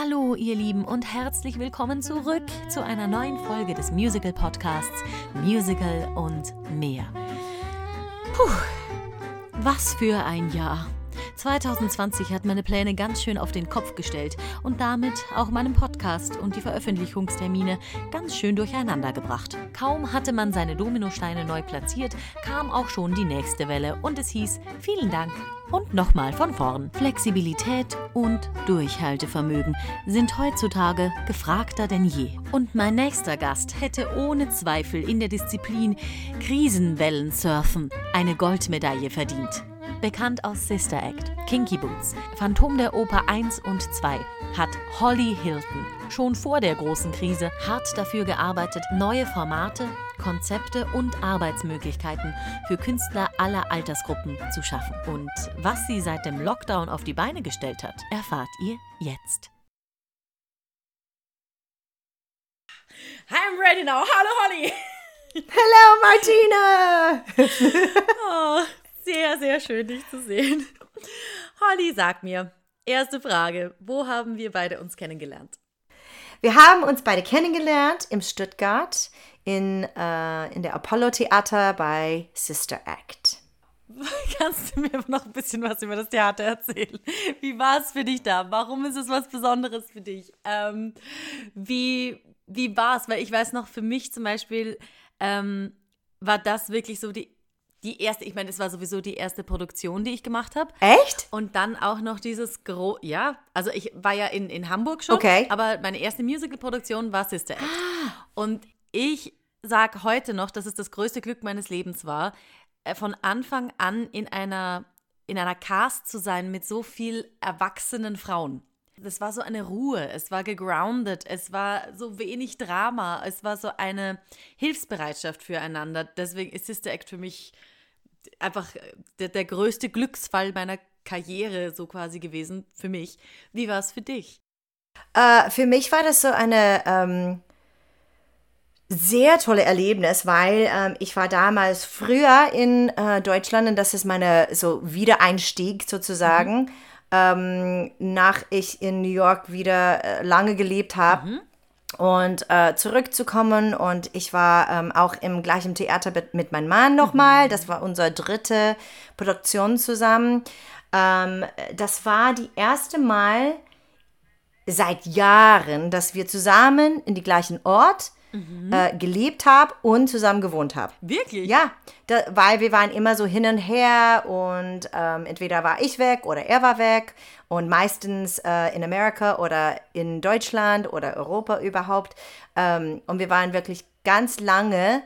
Hallo ihr Lieben und herzlich willkommen zurück zu einer neuen Folge des Musical Podcasts Musical und mehr. Puh, was für ein Jahr. 2020 hat meine Pläne ganz schön auf den Kopf gestellt und damit auch meinen Podcast und die Veröffentlichungstermine ganz schön durcheinander gebracht. Kaum hatte man seine Dominosteine neu platziert, kam auch schon die nächste Welle und es hieß vielen Dank und nochmal von vorn. Flexibilität und Durchhaltevermögen sind heutzutage gefragter denn je. Und mein nächster Gast hätte ohne Zweifel in der Disziplin Krisenwellen-Surfen eine Goldmedaille verdient. Bekannt aus Sister Act, Kinky Boots, Phantom der Oper 1 und 2, hat Holly Hilton schon vor der großen Krise hart dafür gearbeitet, neue Formate, Konzepte und Arbeitsmöglichkeiten für Künstler aller Altersgruppen zu schaffen. Und was sie seit dem Lockdown auf die Beine gestellt hat, erfahrt ihr jetzt. I'm ready now. Hallo Holly. Hello, Martina! Oh, sehr, sehr schön, dich zu sehen. Holly, sag mir, erste Frage, wo haben wir beide uns kennengelernt? Wir haben uns beide kennengelernt im Stuttgart in, äh, in der Apollo Theater bei Sister Act. Kannst du mir noch ein bisschen was über das Theater erzählen? Wie war es für dich da? Warum ist es was Besonderes für dich? Ähm, wie wie war es? Weil ich weiß noch, für mich zum Beispiel ähm, war das wirklich so die die erste, ich meine, es war sowieso die erste Produktion, die ich gemacht habe. Echt? Und dann auch noch dieses Gro ja, also ich war ja in, in Hamburg schon, Okay. aber meine erste Musical-Produktion war Sister Act. Und ich sage heute noch, dass es das größte Glück meines Lebens war, äh, von Anfang an in einer, in einer Cast zu sein mit so viel erwachsenen Frauen. Das war so eine Ruhe, es war gegroundet, es war so wenig Drama, es war so eine Hilfsbereitschaft füreinander. Deswegen ist Sister Act für mich einfach äh, der, der größte Glücksfall meiner Karriere so quasi gewesen, für mich. Wie war es für dich? Äh, für mich war das so eine ähm, sehr tolle Erlebnis, weil ähm, ich war damals früher in äh, Deutschland und das ist meine so Wiedereinstieg sozusagen, ähm, nach ich in New York wieder äh, lange gelebt habe. Und äh, zurückzukommen und ich war ähm, auch im gleichen Theater mit, mit meinem Mann nochmal. Das war unsere dritte Produktion zusammen. Ähm, das war die erste Mal, seit Jahren, dass wir zusammen in die gleichen Ort äh, gelebt haben und zusammen gewohnt haben. Wirklich? Ja, da, weil wir waren immer so hin und her und ähm, entweder war ich weg oder er war weg und meistens äh, in Amerika oder in Deutschland oder Europa überhaupt. Ähm, und wir waren wirklich ganz lange,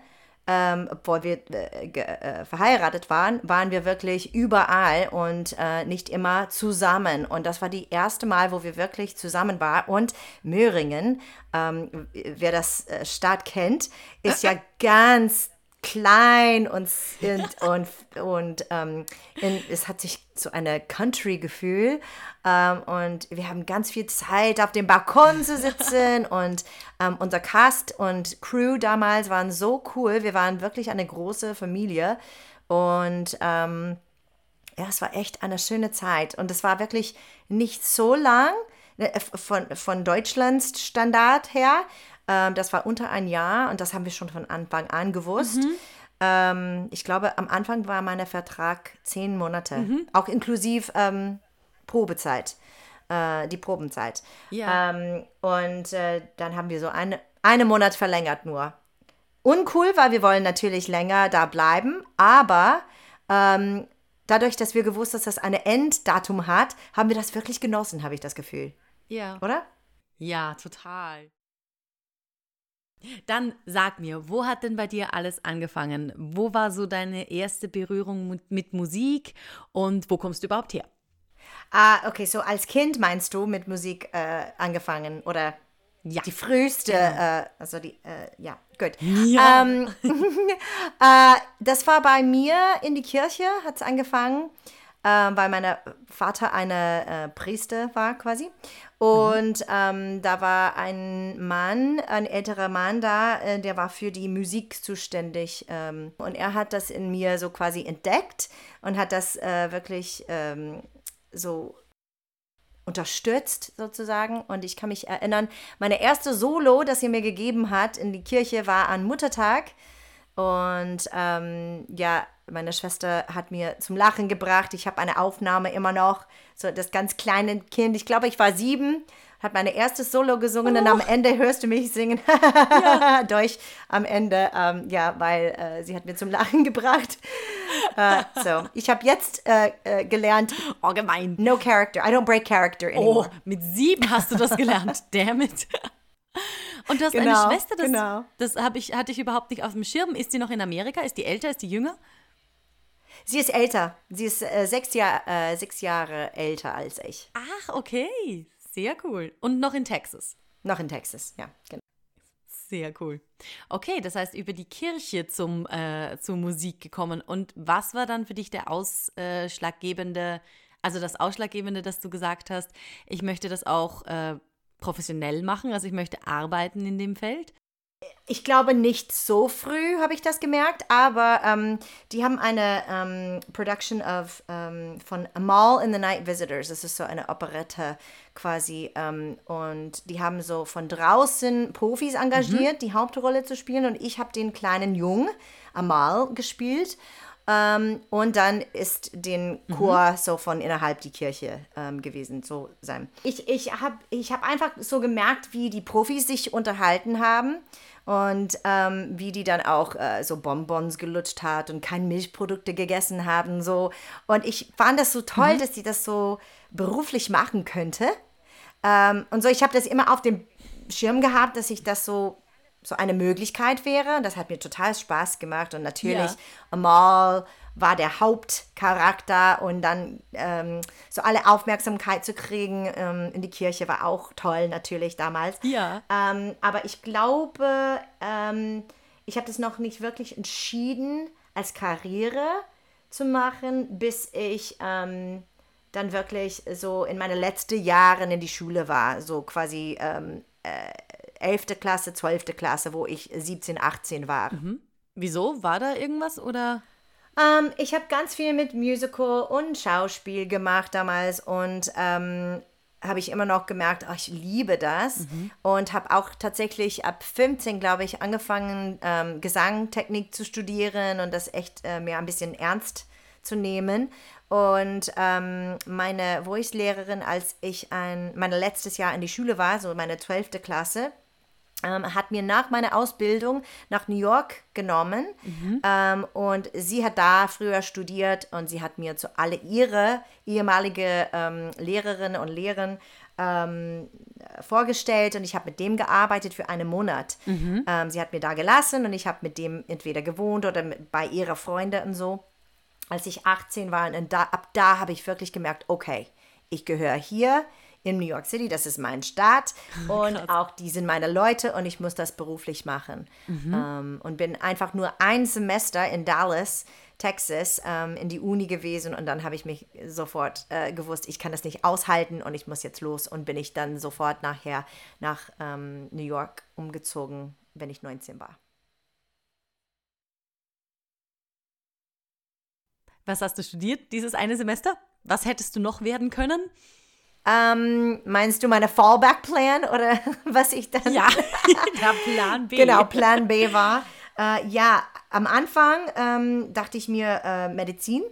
ähm, obwohl wir äh, äh, verheiratet waren, waren wir wirklich überall und äh, nicht immer zusammen. Und das war die erste Mal, wo wir wirklich zusammen waren. Und Möhringen, ähm, wer das äh, Stadt kennt, ist ja ganz klein und, und, und, und ähm, in, es hat sich so eine Country-Gefühl ähm, und wir haben ganz viel Zeit auf dem Balkon zu sitzen und ähm, unser Cast und Crew damals waren so cool. Wir waren wirklich eine große Familie und ähm, ja, es war echt eine schöne Zeit und es war wirklich nicht so lang äh, von, von Deutschlands Standard her. Ähm, das war unter ein Jahr und das haben wir schon von Anfang an gewusst. Ähm, ich glaube, am Anfang war mein Vertrag zehn Monate, auch inklusive ähm, Probezeit, äh, die Probenzeit. Ja. Ähm, und äh, dann haben wir so eine, einen Monat verlängert nur. Uncool, weil wir wollen natürlich länger da bleiben, aber ähm, dadurch, dass wir gewusst, dass das ein Enddatum hat, haben wir das wirklich genossen, habe ich das Gefühl. Ja. Oder? Ja, total. Dann sag mir, wo hat denn bei dir alles angefangen? Wo war so deine erste Berührung mit, Musik und wo kommst du überhaupt her? Ah, okay, so als Kind meinst du mit Musik äh, angefangen oder Ja. die früheste, äh, also die, äh, ja, gut. Ja. Ähm, äh, das war bei mir in die Kirche, hat es angefangen, äh, weil mein Vater eine äh, Priester war quasi. Und ähm, da war ein Mann, ein älterer Mann da, äh, der war für die Musik zuständig. Ähm, und er hat das in mir so quasi entdeckt und hat das äh, wirklich ähm, so unterstützt sozusagen. Und ich kann mich erinnern, meine erste Solo, das sie mir gegeben hat in die Kirche, war an Muttertag. Und ähm, ja, meine Schwester hat mir zum Lachen gebracht. Ich habe eine Aufnahme immer noch, so das ganz kleine Kind. Ich glaube, ich war sieben, hat meine erste Solo gesungen oh. und am oh. Ende hörst du mich singen ja. durch. Am Ende, ähm, ja, weil äh, sie hat mir zum Lachen gebracht. Uh, so, ich habe jetzt äh, äh, gelernt. Oh, gemein. No character. I don't break character anymore. Oh, mit sieben hast du das gelernt. Damn it. Und du hast genau, eine Schwester, das, genau. das ich, hatte ich überhaupt nicht auf dem Schirm. Ist sie noch in Amerika? Ist die älter? Ist die jünger? Sie ist älter. Sie ist äh, sechs, Jahr, äh, sechs Jahre älter als ich. Ach, okay. Sehr cool. Und noch in Texas. Noch in Texas, ja, genau. Sehr cool. Okay, das heißt, über die Kirche zum, äh, zur Musik gekommen. Und was war dann für dich der ausschlaggebende, also das Ausschlaggebende, dass du gesagt hast, ich möchte das auch äh, professionell machen, also ich möchte arbeiten in dem Feld? Ich glaube nicht so früh habe ich das gemerkt, aber ähm, die haben eine ähm, Production of, ähm, von Amal in the Night Visitors. Das ist so eine Operette quasi. Ähm, und die haben so von draußen Profis engagiert, mhm. die Hauptrolle zu spielen. Und ich habe den kleinen Jungen, Amal, gespielt. Ähm, und dann ist den mhm. Chor mhm. so von innerhalb die Kirche ähm, gewesen, so sein. Ich, ich habe ich hab einfach so gemerkt, wie die Profis sich unterhalten haben und ähm, wie die dann auch äh, so Bonbons gelutscht hat und keine Milchprodukte gegessen haben. So. Und ich fand das so toll, mhm. dass sie das so beruflich machen könnte. Ähm, und so, ich habe das immer auf dem Schirm gehabt, dass ich das so so eine Möglichkeit wäre. Das hat mir total Spaß gemacht und natürlich ja. Amal war der Hauptcharakter und dann ähm, so alle Aufmerksamkeit zu kriegen ähm, in die Kirche war auch toll natürlich damals. Ja. Ähm, aber ich glaube, ähm, ich habe das noch nicht wirklich entschieden als Karriere zu machen, bis ich ähm, dann wirklich so in meine letzten Jahren in die Schule war, so quasi ähm, äh, 11. Klasse, 12. Klasse, wo ich 17, 18 war. Mhm. Wieso? War da irgendwas oder? Ähm, ich habe ganz viel mit Musical und Schauspiel gemacht damals und ähm, habe ich immer noch gemerkt, oh, ich liebe das mhm. und habe auch tatsächlich ab 15, glaube ich, angefangen, ähm, Gesangtechnik zu studieren und das echt äh, mir ein bisschen ernst zu nehmen. Und ähm, meine Voice-Lehrerin, als ich ein, mein letztes Jahr in die Schule war, so meine 12. Klasse, ähm, hat mir nach meiner Ausbildung nach New York genommen mhm. ähm, und sie hat da früher studiert und sie hat mir zu alle ihre ehemalige ähm, Lehrerinnen und Lehrer ähm, vorgestellt und ich habe mit dem gearbeitet für einen Monat. Mhm. Ähm, sie hat mir da gelassen und ich habe mit dem entweder gewohnt oder mit, bei ihrer Freunde und so. Als ich 18 war und da, ab da habe ich wirklich gemerkt, okay, ich gehöre hier, in New York City, das ist mein Staat und Krass. auch die sind meine Leute und ich muss das beruflich machen. Mhm. Ähm, und bin einfach nur ein Semester in Dallas, Texas, ähm, in die Uni gewesen und dann habe ich mich sofort äh, gewusst, ich kann das nicht aushalten und ich muss jetzt los und bin ich dann sofort nachher nach ähm, New York umgezogen, wenn ich 19 war. Was hast du studiert dieses eine Semester? Was hättest du noch werden können? Ähm, meinst du meine Fallback-Plan oder was ich dann? Ja, der Plan B. genau, Plan B war. Äh, ja, am Anfang ähm, dachte ich mir äh, Medizin.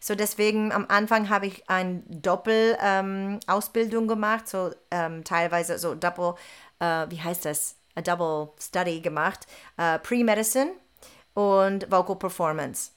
So deswegen am Anfang habe ich eine Doppel-Ausbildung ähm, gemacht, so ähm, teilweise so Double, äh, wie heißt das? A Double Study gemacht, äh, Pre-Medicine und Vocal Performance.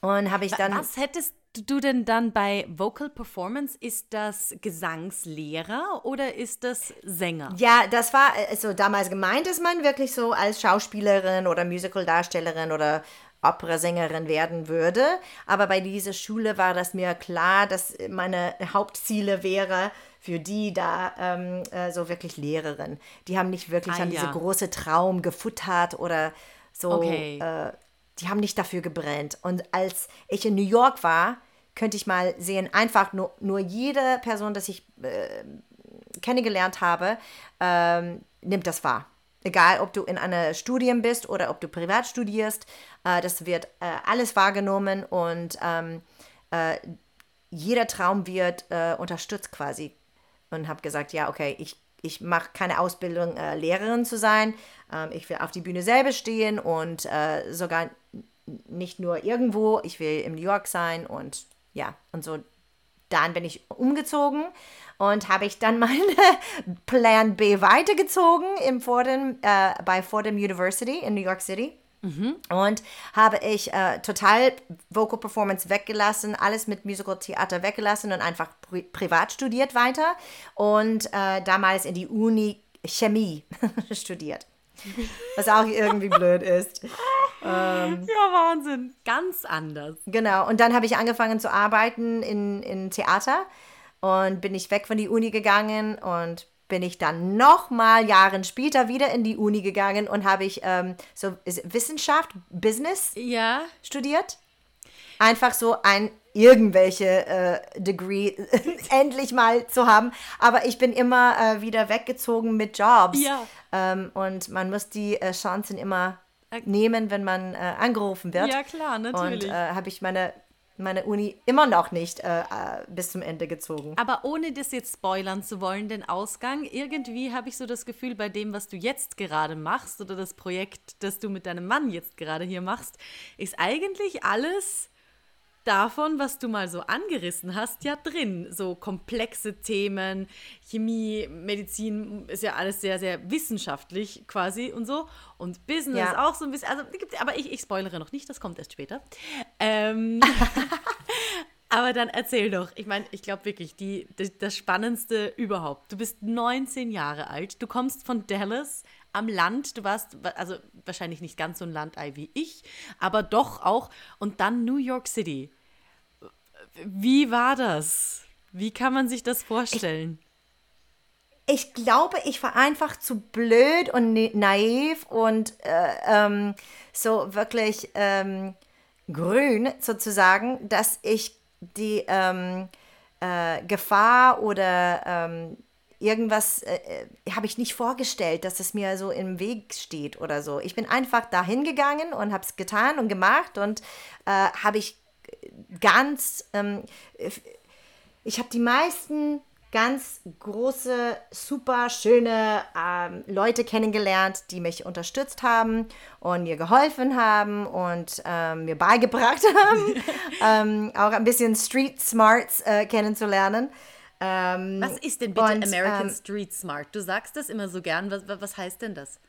Und habe ich dann. Was hättest du denn dann bei Vocal Performance? Ist das Gesangslehrer oder ist das Sänger? Ja, das war also damals gemeint, dass man wirklich so als Schauspielerin oder Musicaldarstellerin oder Operasängerin werden würde. Aber bei dieser Schule war das mir klar, dass meine Hauptziele wäre, für die da ähm, äh, so wirklich Lehrerin. Die haben nicht wirklich ah, an ja. diese große Traum gefuttert oder so. Okay. Äh, die haben nicht dafür gebrennt. Und als ich in New York war, könnte ich mal sehen, einfach nur, nur jede Person, das ich äh, kennengelernt habe, ähm, nimmt das wahr. Egal, ob du in einer Studium bist oder ob du privat studierst, äh, das wird äh, alles wahrgenommen und ähm, äh, jeder Traum wird äh, unterstützt quasi. und habe gesagt, ja, okay, ich, ich mache keine Ausbildung, äh, Lehrerin zu sein. Ähm, ich will auf die Bühne selber stehen und äh, sogar nicht nur irgendwo, ich will in New York sein und ja, und so. Dann bin ich umgezogen und habe ich dann meinen Plan B weitergezogen im Fordham, äh, bei Fordham University in New York City. Und habe ich äh, total Vocal Performance weggelassen, alles mit Musical Theater weggelassen und einfach pri privat studiert weiter und äh, damals in die Uni Chemie studiert. Was auch irgendwie blöd ist. Ähm, ja, Wahnsinn. Ganz anders. Genau. Und dann habe ich angefangen zu arbeiten in, in Theater und bin ich weg von die Uni gegangen und bin ich dann nochmal Jahren später wieder in die Uni gegangen und habe ich ähm, so Wissenschaft, Business ja. studiert. Einfach so ein irgendwelche äh, Degree endlich mal zu haben. Aber ich bin immer äh, wieder weggezogen mit Jobs. Ja. Ähm, und man muss die äh, Chancen immer nehmen, wenn man äh, angerufen wird. Ja, klar, natürlich. Und äh, habe ich meine meine Uni immer noch nicht äh, äh, bis zum Ende gezogen. Aber ohne das jetzt spoilern zu wollen, den Ausgang, irgendwie habe ich so das Gefühl, bei dem, was du jetzt gerade machst oder das Projekt, das du mit deinem Mann jetzt gerade hier machst, ist eigentlich alles davon, was du mal so angerissen hast, ja drin. So komplexe Themen, Chemie, Medizin ist ja alles sehr, sehr wissenschaftlich quasi und so. Und Business ja. auch so ein bisschen. Also, aber ich, ich spoilere noch nicht, das kommt erst später. Ähm, aber dann erzähl doch. Ich meine, ich glaube wirklich, die, die, das Spannendste überhaupt. Du bist 19 Jahre alt, du kommst von Dallas am Land. Du warst, also wahrscheinlich nicht ganz so ein Landei wie ich, aber doch auch. Und dann New York City. Wie war das? Wie kann man sich das vorstellen? Ich, ich glaube, ich war einfach zu blöd und naiv und äh, ähm, so wirklich ähm, grün sozusagen, dass ich die ähm, äh, Gefahr oder ähm, irgendwas äh, äh, habe ich nicht vorgestellt, dass es mir so im Weg steht oder so. Ich bin einfach dahin gegangen und habe es getan und gemacht und äh, habe ich ganz, ähm, ich habe die meisten ganz große, super schöne ähm, Leute kennengelernt, die mich unterstützt haben und mir geholfen haben und ähm, mir beigebracht haben, ähm, auch ein bisschen Street Smarts äh, kennenzulernen. Ähm, was ist denn bitte und, American ähm, Street Smart? Du sagst das immer so gern. Was, was heißt denn das?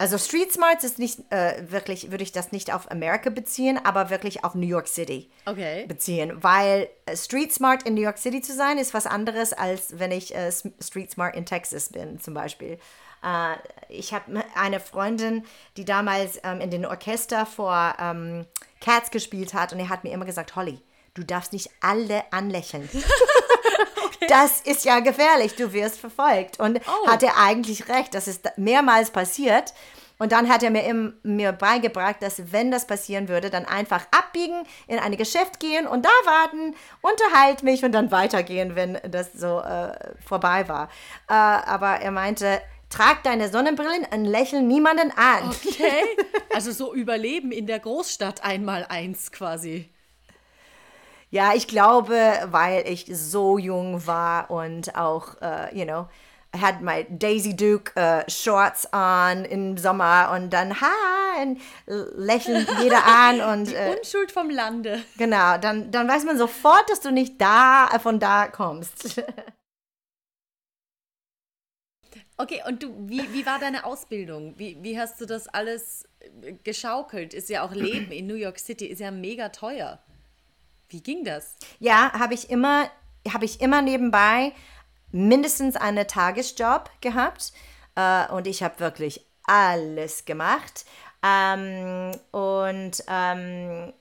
Also Street Smarts ist nicht äh, wirklich, würde ich das nicht auf Amerika beziehen, aber wirklich auf New York City okay. beziehen. Weil äh, Street Smart in New York City zu sein, ist was anderes, als wenn ich äh, Street Smart in Texas bin, zum Beispiel. Äh, ich habe eine Freundin, die damals ähm, in den Orchester vor ähm, Cats gespielt hat und er hat mir immer gesagt, Holly, du darfst nicht alle anlächeln. Das ist ja gefährlich, du wirst verfolgt. Und oh. hat er eigentlich recht, das ist mehrmals passiert. Und dann hat er mir, im, mir beigebracht, dass wenn das passieren würde, dann einfach abbiegen, in ein Geschäft gehen und da warten, unterhalt mich und dann weitergehen, wenn das so äh, vorbei war. Äh, aber er meinte, trag deine Sonnenbrillen und lächeln niemanden an. Okay. Also so Überleben in der Großstadt einmal eins quasi. Ja, ich glaube, weil ich so jung war und auch, uh, you know, I had my Daisy Duke uh, Shorts on im Sommer und dann ha und lächeln jeder an und die uh, Unschuld vom Lande. Genau, dann, dann weiß man sofort, dass du nicht da von da kommst. Okay, und du, wie, wie war deine Ausbildung? Wie, wie hast du das alles geschaukelt? Ist ja auch Leben in New York City, ist ja mega teuer. Wie ging das? Ja, habe ich immer, habe ich immer nebenbei mindestens einen Tagesjob gehabt äh, und ich habe wirklich alles gemacht. Ähm, und ähm,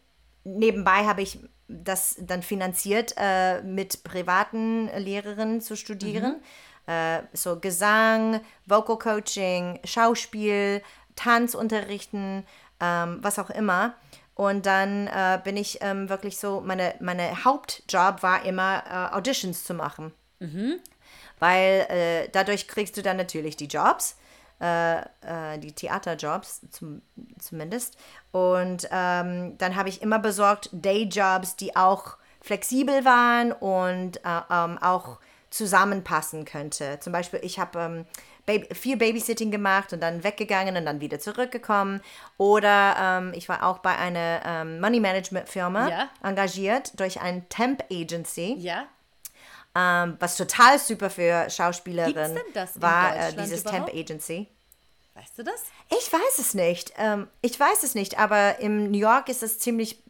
nebenbei habe ich das dann finanziert, äh, mit privaten Lehrerinnen zu studieren. Mhm. Äh, so Gesang, Vocal Coaching, Schauspiel, Tanzunterrichten, ähm, was auch immer. Und dann äh, bin ich ähm, wirklich so, meine, meine Hauptjob war immer äh, Auditions zu machen. Mhm. Weil äh, dadurch kriegst du dann natürlich die Jobs, äh, äh, die Theaterjobs zum, zumindest. Und ähm, dann habe ich immer besorgt Dayjobs, die auch flexibel waren und äh, ähm, auch zusammenpassen könnte. Zum Beispiel, ich habe ähm, viel Babysitting gemacht und dann weggegangen und dann wieder zurückgekommen. Oder ähm, ich war auch bei einer ähm, Money Management Firma Ja. engagiert durch ein Temp Agency, Ja? ähm, was total super für Schauspielerinnen war, äh, dieses überhaupt? Temp Agency. Weißt du das? Ich weiß es nicht. Ähm, ich weiß es nicht, aber in New York ist es ziemlich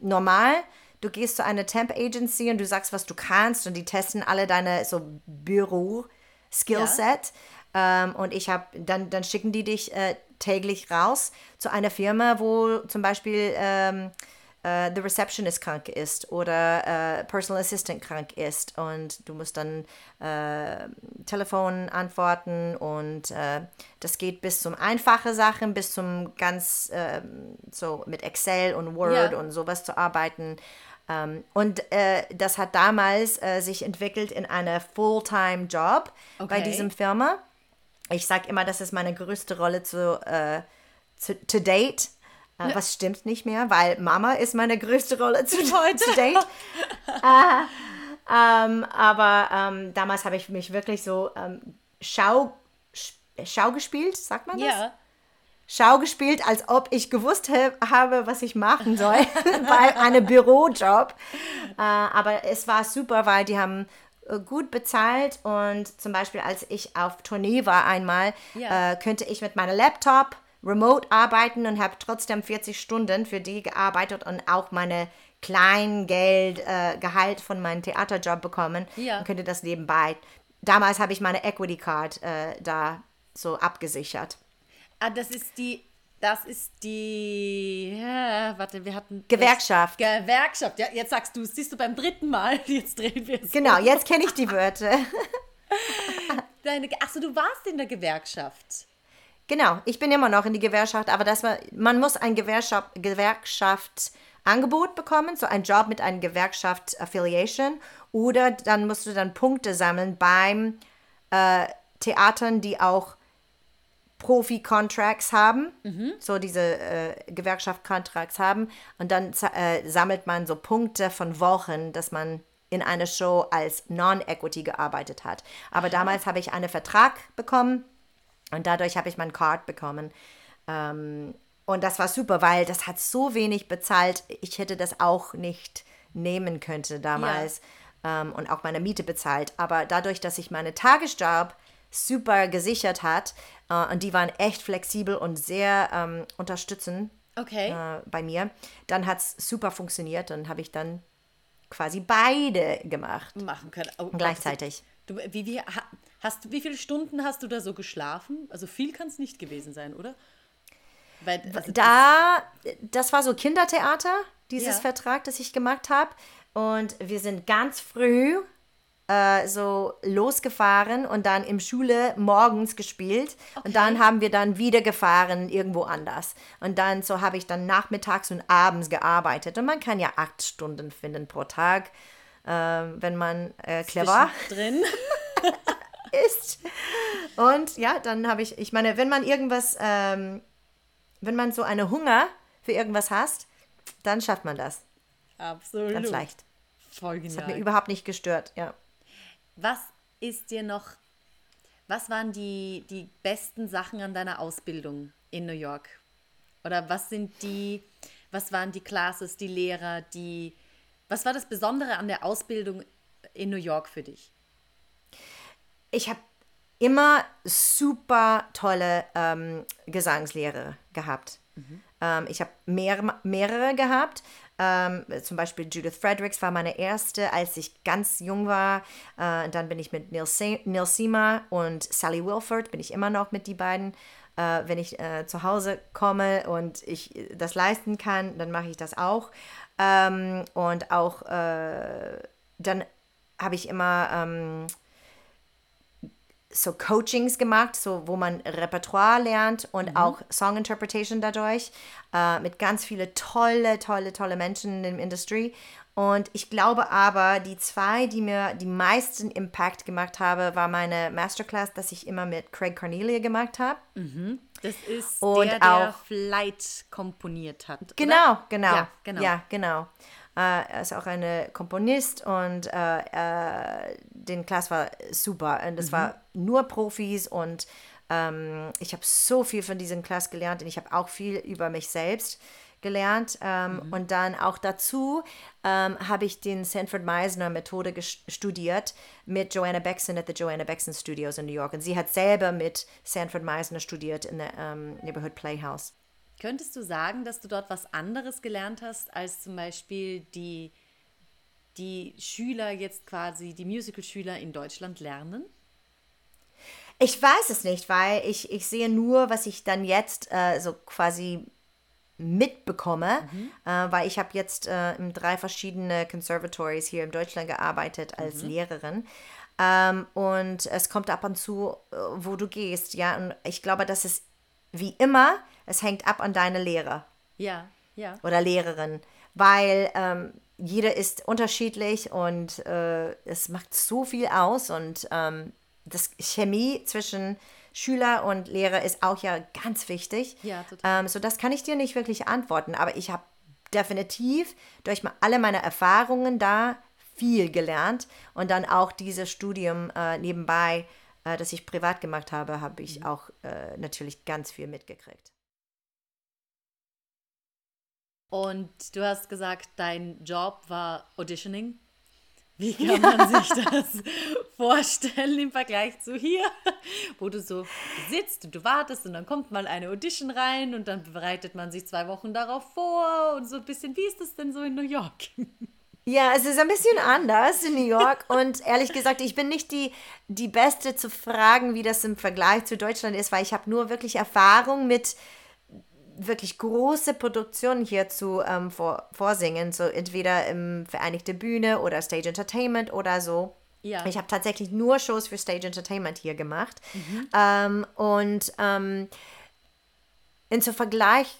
normal. Du gehst zu einer Temp Agency und du sagst, was du kannst und die testen alle deine so Büro Skillset. Ähm, und ich habe dann dann schicken die dich äh, täglich raus zu einer Firma, wo zum Beispiel ähm, äh, the Receptionist krank ist oder äh, Personal Assistant krank ist und du musst dann äh, Telefon antworten und äh, das geht bis zum einfache Sachen, bis zum ganz ähm, so mit Excel und Word Ja. und sowas zu arbeiten. Ähm, und äh, das hat damals äh, sich entwickelt in eine Fulltime-Job bei Okay. diesem Firma. Ich sage immer, das ist meine größte Rolle zu, äh, zu to date. Äh, Was stimmt nicht mehr, weil Mama ist meine größte Rolle zu, to date. Ähm, aber ähm, damals habe ich mich wirklich so ähm, Schau, sch- Schau gespielt, sagt man das? Ja. Schau gespielt, als ob ich gewusst habe, was ich machen soll bei einem Bürojob. Äh, aber es war super, weil die haben äh, gut bezahlt und zum Beispiel als ich auf Tournee war einmal, Ja. äh, könnte ich mit meinem Laptop remote arbeiten und habe trotzdem 40 Stunden für die gearbeitet und auch meine Kleingeld, äh, Gehalt von meinem Theaterjob bekommen Ja. und könnte das nebenbei. Damals habe ich meine Equity Card äh, da so abgesichert. Ah, das ist die. Das ist die. Ja, warte, wir hatten. Gewerkschaft. Gewerkschaft. Ja, jetzt sagst du es. Siehst du beim dritten Mal. Jetzt drehen wir es. Genau, jetzt kenne ich die Wörter. Deine, achso, du warst in der Gewerkschaft. Genau, ich bin immer noch in die Gewerkschaft, aber das war, man muss ein Gewerkschaft, Gewerkschaftsangebot bekommen, so ein Job mit einem Gewerkschaft-Affiliation oder dann musst du dann Punkte sammeln beim äh, Theatern, die auch Profi-Contracts haben, so diese äh, Gewerkschaft-Contracts haben und dann äh, sammelt man so Punkte von Wochen, dass man in einer Show als Non-Equity gearbeitet hat. Aber damals habe ich einen Vertrag bekommen und dadurch habe ich mein Card bekommen. Ähm, und das war super, weil das hat so wenig bezahlt. Ich hätte das auch nicht nehmen können damals ähm, und auch meine Miete bezahlt. Aber dadurch, dass ich meine Tagesjob super gesichert hat äh, und die waren echt flexibel und sehr ähm, unterstützend Okay. äh, bei mir, dann hat es super funktioniert. Dann habe ich dann quasi beide gemacht Machen können. Oh, gleichzeitig. Du, wie, wie, ha- hast, wie viele Stunden hast du da so geschlafen? Also viel kann es nicht gewesen sein, oder? Weil, also, Da, das war so Kindertheater, dieses Ja. Vertrag, das ich gemacht habe. Und wir sind ganz früh äh, so losgefahren und dann im Schule morgens gespielt. Und dann haben wir dann wieder gefahren irgendwo anders. Und dann so habe ich dann nachmittags und abends gearbeitet. Und man kann ja acht Stunden finden pro Tag, äh, wenn man äh, clever drin. ist. Und ja, dann habe ich, ich meine, wenn man irgendwas, ähm, wenn man so eine Hunger für irgendwas hast, dann schafft man das. Absolut. Ganz leicht. Voll Das hat mir genial. überhaupt nicht gestört, ja. Was ist dir noch, was waren die, die besten Sachen an deiner Ausbildung in New York? Oder was sind die, was waren die Classes, die Lehrer, die, was war das Besondere an der Ausbildung in New York für dich? Ich habe immer super tolle ähm, Gesangslehrer gehabt. Ähm, ich habe mehr, mehrere gehabt. Ähm, zum Beispiel Judith Fredericks war meine erste, als ich ganz jung war. Äh, dann bin ich mit Neil, Se Neil Seema und Sally Wilford, bin ich immer noch mit die beiden. Äh, wenn ich äh, zu Hause komme und ich äh, das leisten kann, dann mache ich das auch. Ähm, und auch äh, dann habe ich immer ähm, so Coachings gemacht, so wo man Repertoire lernt und auch Song Interpretation dadurch äh, mit ganz viele tolle, tolle, tolle Menschen in der Industrie. Und ich glaube aber, die zwei, die mir die meisten Impact gemacht haben, war meine Masterclass, das ich immer mit Craig Cornelia gemacht habe. Das ist Und der, der auch- Flight komponiert hat. Genau, genau. Ja, genau. Ja, genau. Äh, er ist auch ein Komponist und äh, den Class war super. Und es war nur Profis und ähm, ich habe so viel von diesem Class gelernt und ich habe auch viel über mich selbst gelernt. Ähm, Mhm. Und dann auch dazu ähm, habe ich den Sanford Meisner Methode studiert mit Joanna Bexon at the Joanna Bexon Studios in New York. Und sie hat selber mit Sanford Meisner studiert in der ähm, Neighborhood Playhouse. Könntest du sagen, dass du dort was anderes gelernt hast, als zum Beispiel die, die Schüler jetzt quasi, die Musical-Schüler in Deutschland lernen? Ich weiß es nicht, weil ich, ich sehe nur, was ich dann jetzt äh, so quasi mitbekomme, äh, weil ich habe jetzt äh, in drei verschiedene Conservatories hier in Deutschland gearbeitet als Lehrerin. Ähm, und es kommt ab und zu, äh, wo du gehst, ja. Und ich glaube, das ist wie immer, es hängt ab an deine Lehrer Ja, ja. oder Lehrerin, weil ähm, jeder ist unterschiedlich und äh, es macht so viel aus und ähm, das Chemie zwischen Schüler und Lehrer ist auch ja ganz wichtig. Ja, total. Ähm, so das kann ich dir nicht wirklich antworten, aber ich habe definitiv durch alle meine Erfahrungen da viel gelernt und dann auch dieses Studium äh, nebenbei, äh, das ich privat gemacht habe, habe ich auch äh, natürlich ganz viel mitgekriegt. Und du hast gesagt, dein Job war Auditioning. Wie kann man sich das vorstellen im Vergleich zu hier, wo du so sitzt und du wartest und dann kommt mal eine Audition rein und dann bereitet man sich zwei Wochen darauf vor und so ein bisschen, wie ist das denn so in New York? Ja, es ist ein bisschen anders in New York und ehrlich gesagt, ich bin nicht die, die Beste zu fragen, wie das im Vergleich zu Deutschland ist, weil ich habe nur wirklich Erfahrung mit wirklich große Produktionen hier zu ähm, vor, vorsingen, so entweder im Vereinigte Bühne oder Stage Entertainment oder so. Ja. Ich habe tatsächlich nur Shows für Stage Entertainment hier gemacht. Ähm, und ähm, in so Vergleich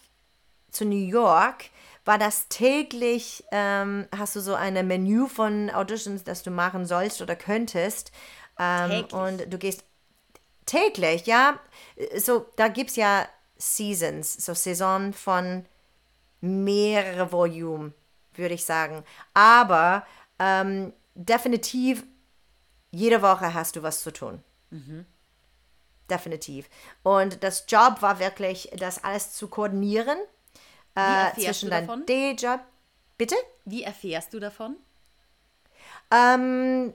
zu New York war das täglich, ähm, hast du so ein Menü von Auditions, das du machen sollst oder könntest. Ähm? Und du gehst täglich, ja. So, da gibt es ja Seasons, so Saison von mehrere Volumen, würde ich sagen. Aber ähm, definitiv jede Woche hast du was zu tun. Definitiv. Und das Job war wirklich, das alles zu koordinieren äh, zwischen deinem? Day-Job. Bitte? Wie erfährst du davon? Ähm,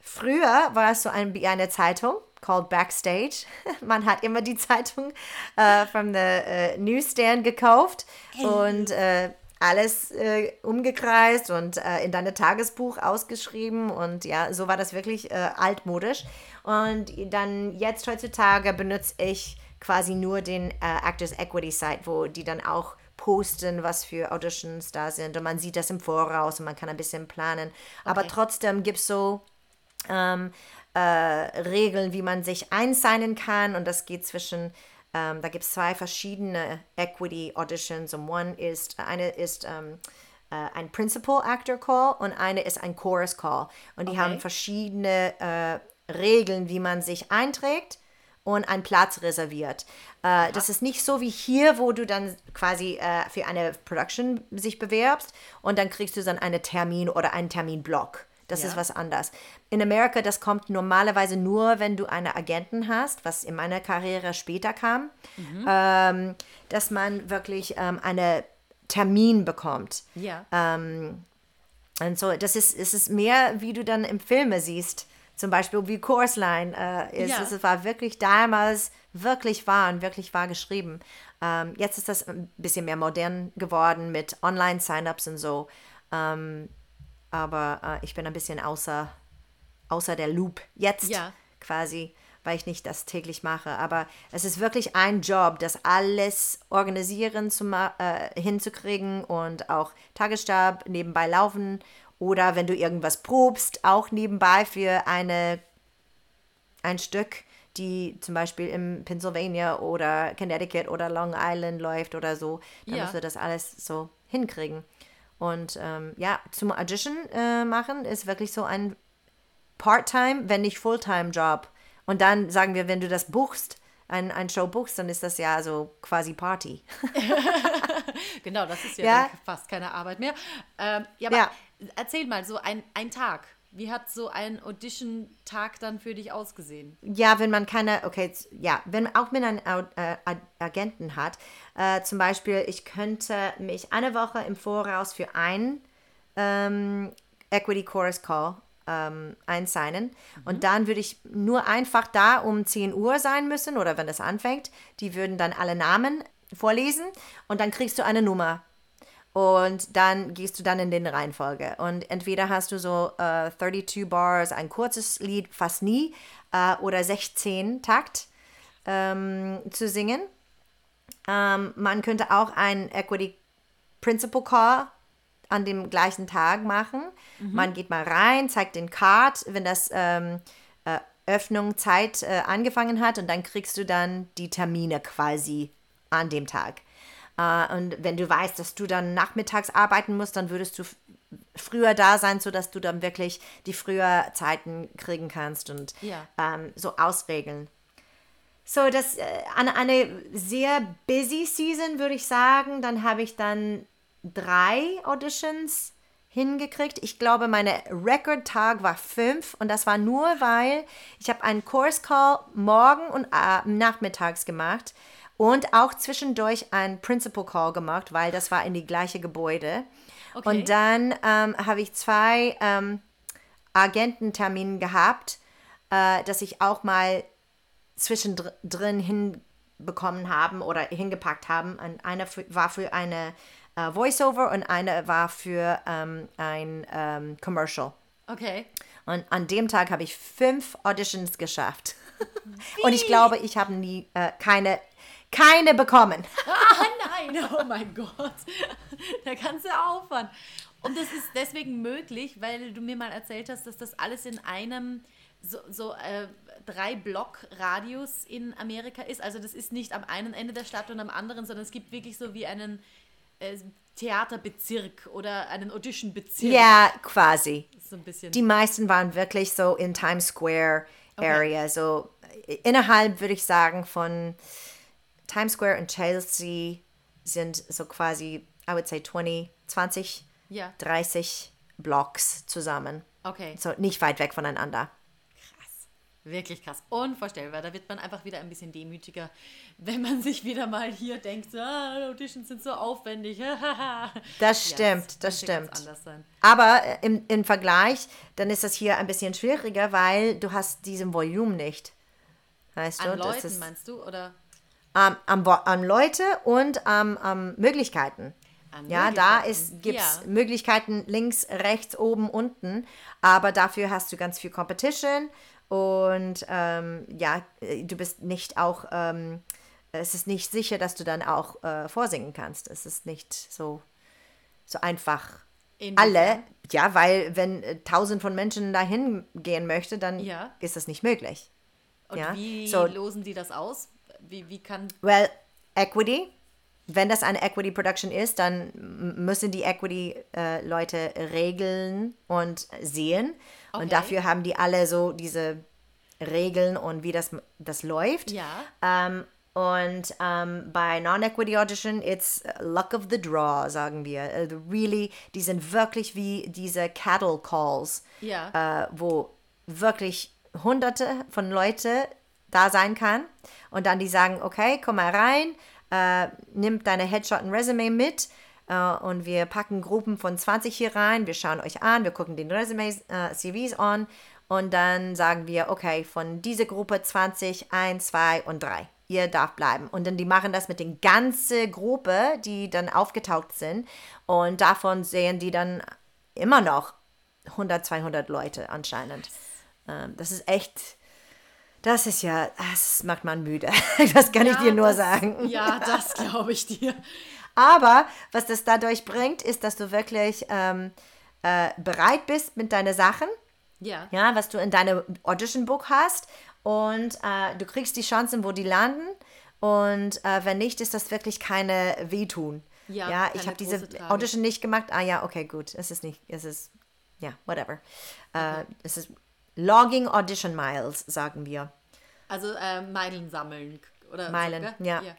früher war es so ein, eine Zeitung called Backstage. Man hat immer die Zeitung äh, from the äh, Newsstand gekauft und äh, alles äh, umgekreist und äh, in deine Tagesbuch ausgeschrieben und ja, so war das wirklich äh, altmodisch. Und dann jetzt heutzutage benutze ich quasi nur den äh, Actors Equity Site, wo die dann auch posten, was für Auditions da sind und man sieht das im Voraus und man kann ein bisschen planen. Aber Okay. trotzdem gibt es so ähm, äh, Regeln, wie man sich einsignen kann und das geht zwischen, ähm, da gibt es zwei verschiedene Equity Auditions und one ist, eine ist ähm, äh, ein Principal Actor Call und eine ist ein Chorus Call und die Okay. haben verschiedene äh, Regeln, wie man sich einträgt und einen Platz reserviert. Äh, das ist nicht so wie hier, wo du dann quasi äh, für eine Production sich bewerbst und dann kriegst du dann einen Termin oder einen Terminblock. Das Ja. ist was anderes. In Amerika, das kommt normalerweise nur, wenn du einen Agenten hast, was in meiner Karriere später kam, ähm, dass man wirklich ähm, einen Termin bekommt. Ja. Und so, das ist, es ist mehr, wie du dann im Filme siehst. Zum Beispiel wie Chorus Line äh, ist. Ja. Es war wirklich damals wirklich wahr und wirklich wahr geschrieben. Ähm, jetzt ist das ein bisschen mehr modern geworden mit Online-Sign-Ups und so. Ähm, aber äh, ich bin ein bisschen außer, außer der Loop jetzt Ja. quasi, weil ich nicht das täglich mache. Aber es ist wirklich ein Job, das alles organisieren zu ma- äh, hinzukriegen und auch Tagesstab nebenbei laufen oder wenn du irgendwas probst, auch nebenbei für eine ein Stück, die zum Beispiel in Pennsylvania oder Connecticut oder Long Island läuft oder so, dann Ja. musst du das alles so hinkriegen. Und ähm, ja, zum Audition äh, machen ist wirklich so ein Part-Time, wenn nicht Fulltime-Job. Und dann sagen wir, wenn du das buchst, ein, ein Show buchst, dann ist das ja so quasi Party. Genau, das ist ja, Ja. fast keine Arbeit mehr. Ähm, ja, aber Ja. erzähl mal, so ein, ein Tag. Wie hat so ein Audition-Tag dann für dich ausgesehen? Ja, wenn man keine, okay, ja, wenn auch mit einem Au- äh, Ag- Agenten hat, äh, zum Beispiel, ich könnte mich eine Woche im Voraus für einen ähm, Equity Chorus Call ähm, einsignen. Und dann würde ich nur einfach da um 10 Uhr sein müssen oder wenn das anfängt, die würden dann alle Namen vorlesen und dann kriegst du eine Nummer und dann gehst du dann in den Reihenfolge. Und entweder hast du so äh, 32 Bars, ein kurzes Lied, fast nie, äh, oder 16 Takt ähm, zu singen. Ähm, man könnte auch ein Equity Principal Call an dem gleichen Tag machen. Man geht mal rein, zeigt den Card, wenn das ähm, äh, Öffnung Zeit äh, angefangen hat und dann kriegst du dann die Termine quasi an dem Tag. Äh, und wenn du weißt, dass du dann nachmittags arbeiten musst, dann würdest du früher da sein, sodass du dann wirklich die früher Zeiten kriegen kannst und Ja. ähm, so ausregeln. So, das äh, an eine sehr busy Season würde ich sagen. Dann habe ich dann drei Auditions hingekriegt. Ich glaube, meine Rekordtag war fünf und das war nur, weil ich habe einen Course Call morgen und äh, nachmittags gemacht und auch zwischendurch einen Principal Call gemacht, weil das war in die gleiche Gebäude. Okay. Und dann ähm, habe ich zwei ähm, Agententermine gehabt, äh, dass ich auch mal zwischendrin hinbekommen haben oder hingepackt haben. Und eine für, war für eine äh, Voiceover und eine war für ähm, ein ähm, Commercial. Okay. Und an dem Tag habe ich fünf Auditions geschafft. Und ich glaube, ich habe nie äh, keine, keine bekommen. Ah nein, oh mein Gott. Der ganze Aufwand. Und das ist deswegen möglich, weil du mir mal erzählt hast, dass das alles in einem so, so äh, drei Block Radius in Amerika ist. Also das ist nicht am einen Ende der Stadt und am anderen, sondern es gibt wirklich so wie einen äh, Theaterbezirk oder einen Auditionbezirk. Ja, quasi. So ein bisschen. Die meisten waren wirklich so in Times Square Area. So äh, innerhalb, würde ich sagen, von Times Square und Chelsea sind so quasi, I would say 20, 20, Ja. 30 Blocks zusammen. okay. So nicht weit weg voneinander. Krass. Wirklich krass. Unvorstellbar. Da wird man einfach wieder ein bisschen demütiger, wenn man sich wieder mal hier denkt, so, ah, Auditions sind so aufwendig. Das Ja, stimmt, das könnte ganz stimmt. anders sein. Aber äh, im, im Vergleich, dann ist das hier ein bisschen schwieriger, weil du hast diesen Volumen nicht. Weißt du? An das Leuten ist, meinst du? Oder am, am, Wo- an Leute und am am Möglichkeiten. An ja, da Möglichkeiten. gibt es Ja. Möglichkeiten links, rechts, oben, unten. Aber dafür hast du ganz viel Competition und ähm, ja, äh, du bist nicht auch, ähm, es ist nicht sicher, dass du dann auch äh, vorsingen kannst. Es ist nicht so, so einfach. Alle, ja, weil wenn äh, tausend von Menschen dahin gehen möchte, dann Ja. ist das nicht möglich. Und ja, wie so- losen die das aus? Wie, wie kann. Well, Equity. Wenn das eine Equity Production ist, dann müssen die Equity-Leute regeln und sehen. Okay. Und dafür haben die alle so diese Regeln und wie das, das läuft. Ja. Ähm, und ähm, bei Non-Equity Audition, it's luck of the draw, sagen wir. Äh, really, die sind wirklich wie diese Cattle Calls, Ja. äh, wo wirklich hunderte von Leute da sein kann. Und dann die sagen, okay, komm mal rein, äh, nimm deine Headshot und Resume mit. äh, und wir packen Gruppen von 20 hier rein. Wir schauen euch an, wir gucken den Resumes, äh, CVs an. Und dann sagen wir, okay, von dieser Gruppe 20, 1, 2 und 3. Ihr darf bleiben. Und dann die machen das mit den ganzen Gruppe, die dann aufgetaucht sind. Und davon sehen die dann immer noch 100, 200 Leute anscheinend. Ähm, das ist echt, das ist ja, das macht man müde. Das kann ich dir nur das, sagen. Ja, das glaube ich dir. Aber was das dadurch bringt, ist, dass du wirklich ähm, äh, bereit bist mit deinen Sachen, Ja. ja, was du in deinem Audition Book hast und äh, du kriegst die Chancen, wo die landen und äh, wenn nicht, ist das wirklich keine Wehtun. Ja, ja ich habe diese Tragik. Audition nicht gemacht. Ah ja, okay, gut. Es ist nicht, es ist, ja, whatever. Äh, es ist Logging Audition Miles, sagen wir. Also äh, Meilen sammeln oder Meilen, so, gell? ja.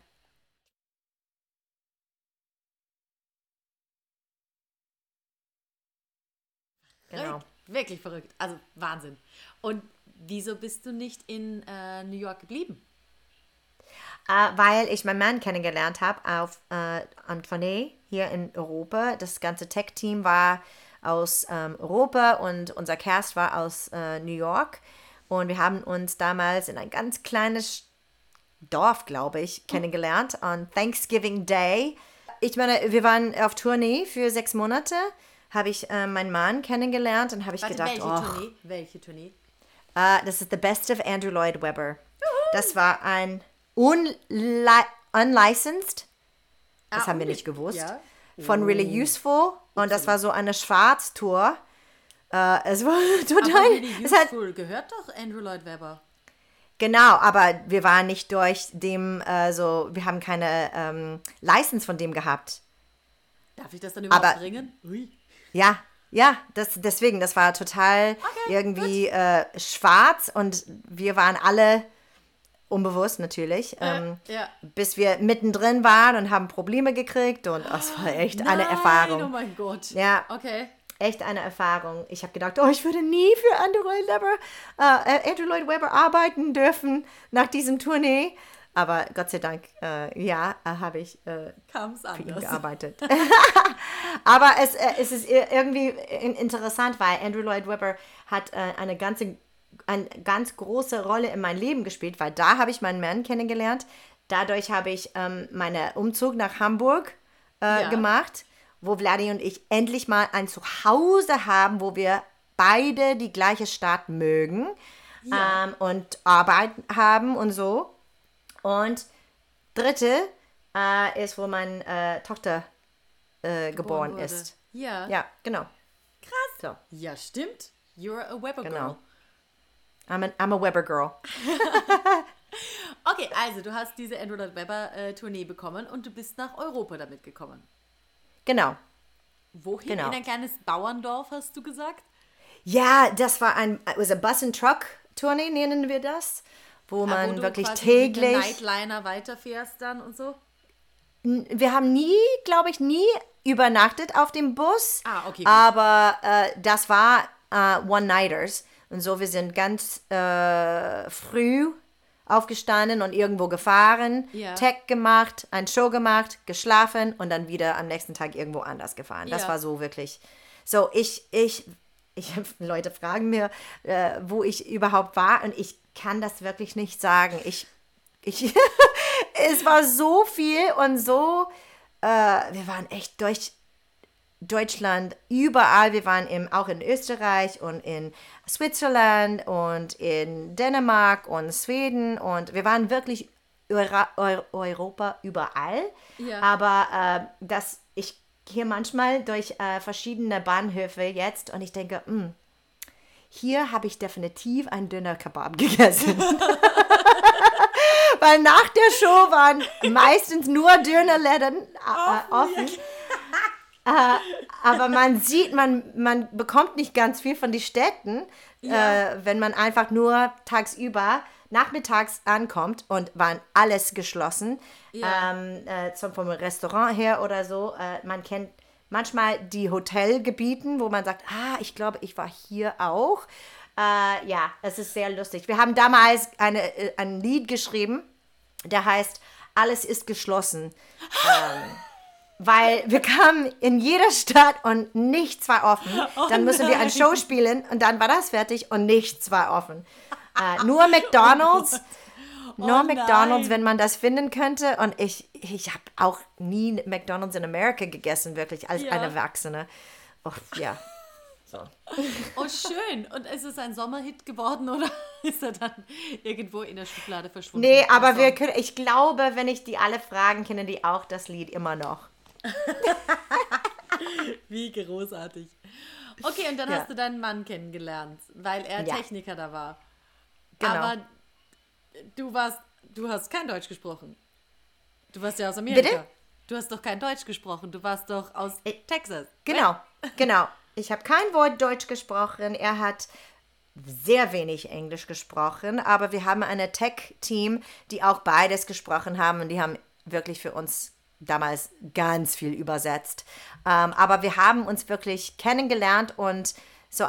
Genau. Wirklich verrückt. Also Wahnsinn. Und wieso bist du nicht in äh, New York geblieben? Äh, weil ich meinen Mann kennengelernt habe auf äh, Antoine hier in Europa. Das ganze Tech-Team war aus ähm, Europa und unser Cast war aus äh, New York. Und wir haben uns damals in ein ganz kleines Dorf, glaube ich, kennengelernt an Thanksgiving Day. Ich meine, wir waren auf Tournee für sechs Monate. Habe ich äh, meinen Mann kennengelernt und habe ich Warte, gedacht, welche oh, Tournee? Welche Tournee? Uh, das ist The Best of Andrew Lloyd Webber. Das war ein unli unlicensed, das Ah, haben wir unli- nicht gewusst, ja. von Really Useful. Und das war so eine Schwarztour. Uh, es war Aber total. Really Es hat, gehört doch Andrew Lloyd Webber. genau, aber wir waren nicht durch dem, äh, so, wir haben keine ähm, License von dem gehabt. Darf ich das dann überhaupt Aber- bringen? Ui. Ja, ja, das, deswegen, das war total irgendwie äh, schwarz und wir waren alle unbewusst natürlich, ähm, ja. bis wir mittendrin waren und haben Probleme gekriegt und oh, es war echt eine Nein, Erfahrung. Oh mein Gott. Ja. Okay. Echt eine Erfahrung. Ich habe gedacht, oh, ich würde nie für Andrew Lloyd Webber, äh, Andrew Lloyd Webber arbeiten dürfen nach diesem Tournee. Aber Gott sei Dank, äh, ja, äh, habe ich äh, für ihn gearbeitet. Aber es, äh, es ist ir- irgendwie in- interessant, weil Andrew Lloyd Webber hat äh, eine ganze, eine ganz große Rolle in meinem Leben gespielt, weil da habe ich meinen Mann kennengelernt. Dadurch habe ich ähm, meinen Umzug nach Hamburg äh, Ja. gemacht, wo Vladi und ich endlich mal ein Zuhause haben, wo wir beide die gleiche Stadt mögen ähm, und Arbeit haben und so. Und dritte äh, ist, wo meine äh, Tochter äh, geboren, wurde. ist. Ja. Ja, genau. Krass. So, Ja, stimmt. You're a Webber Genau. I'm, an, I'm a Weber girl. Okay, also du hast diese Andrew Lloyd Webber äh, Tournee bekommen und du bist nach Europa damit gekommen. Genau. Wohin? Genau. In ein kleines Bauerndorf, hast du gesagt? Ja, das war ein it was a Bus and Truck Tournee, nennen wir das, wo Ah, man wo du wirklich quasi mit täglich. Nightliner weiterfährst dann und so? Wir haben nie, glaube ich, nie übernachtet auf dem Bus. Ah, okay, gut. Aber äh, das war äh, One-Nighters. Und so, wir sind ganz äh, früh aufgestanden und irgendwo gefahren, Ja. Tech gemacht, ein Show gemacht, geschlafen und dann wieder am nächsten Tag irgendwo anders gefahren. Das Ja. war so wirklich. So, ich, ich, ich, Leute fragen mir, äh, wo ich überhaupt war und ich kann das wirklich nicht sagen. Ich, ich, es war so viel und so, äh, wir waren echt durch Deutschland, überall. Wir waren im, auch in Österreich und in Switzerland und in Dänemark und Schweden und wir waren wirklich Eura, Eu, Europa überall. Ja. Aber äh, das, ich gehe manchmal durch äh, verschiedene Bahnhöfe jetzt und ich denke, "Hm, hier habe ich definitiv einen Döner Kebab gegessen. Weil nach der Show waren meistens nur Dönerläden äh, offen. Äh, aber man sieht, man, man bekommt nicht ganz viel von den Städten, Ja. äh, wenn man einfach nur tagsüber nachmittags ankommt und waren alles geschlossen. Ja. Ähm, äh, zum, vom Restaurant her oder so. Äh, man kennt manchmal die Hotelgebieten, wo man sagt, ah, ich glaube, ich war hier auch. Äh, ja, es ist sehr lustig. Wir haben damals eine, äh, ein Lied geschrieben, der heißt Alles ist geschlossen. ähm, weil wir kamen in jeder Stadt und nichts war offen. dann mussten wir ein Show spielen und dann war das fertig und nichts war offen. Äh, nur McDonald's. Nur Oh McDonald's, nein. wenn man das finden könnte. Und ich, ich habe auch nie McDonald's in Amerika gegessen, wirklich, als Ja. eine Erwachsene. Oh, ja. So. Oh, schön. Und ist es ein Sommerhit geworden oder ist er dann irgendwo in der Schublade verschwunden? Nee, aber wir können, ich glaube, wenn ich die alle fragen, kennen die auch das Lied immer noch. Wie großartig. Okay, und dann Ja. hast du deinen Mann kennengelernt, weil er Ja. Techniker da war. Genau. Aber du warst, du hast kein Deutsch gesprochen. Du warst ja aus Amerika. Bitte? Du hast doch kein Deutsch gesprochen. Du warst doch aus Texas. Genau, genau. Ich habe kein Wort Deutsch gesprochen. Er hat sehr wenig Englisch gesprochen, aber wir haben eine Tech-Team, die auch beides gesprochen haben und die haben wirklich für uns damals ganz viel übersetzt. Ähm, aber wir haben uns wirklich kennengelernt und so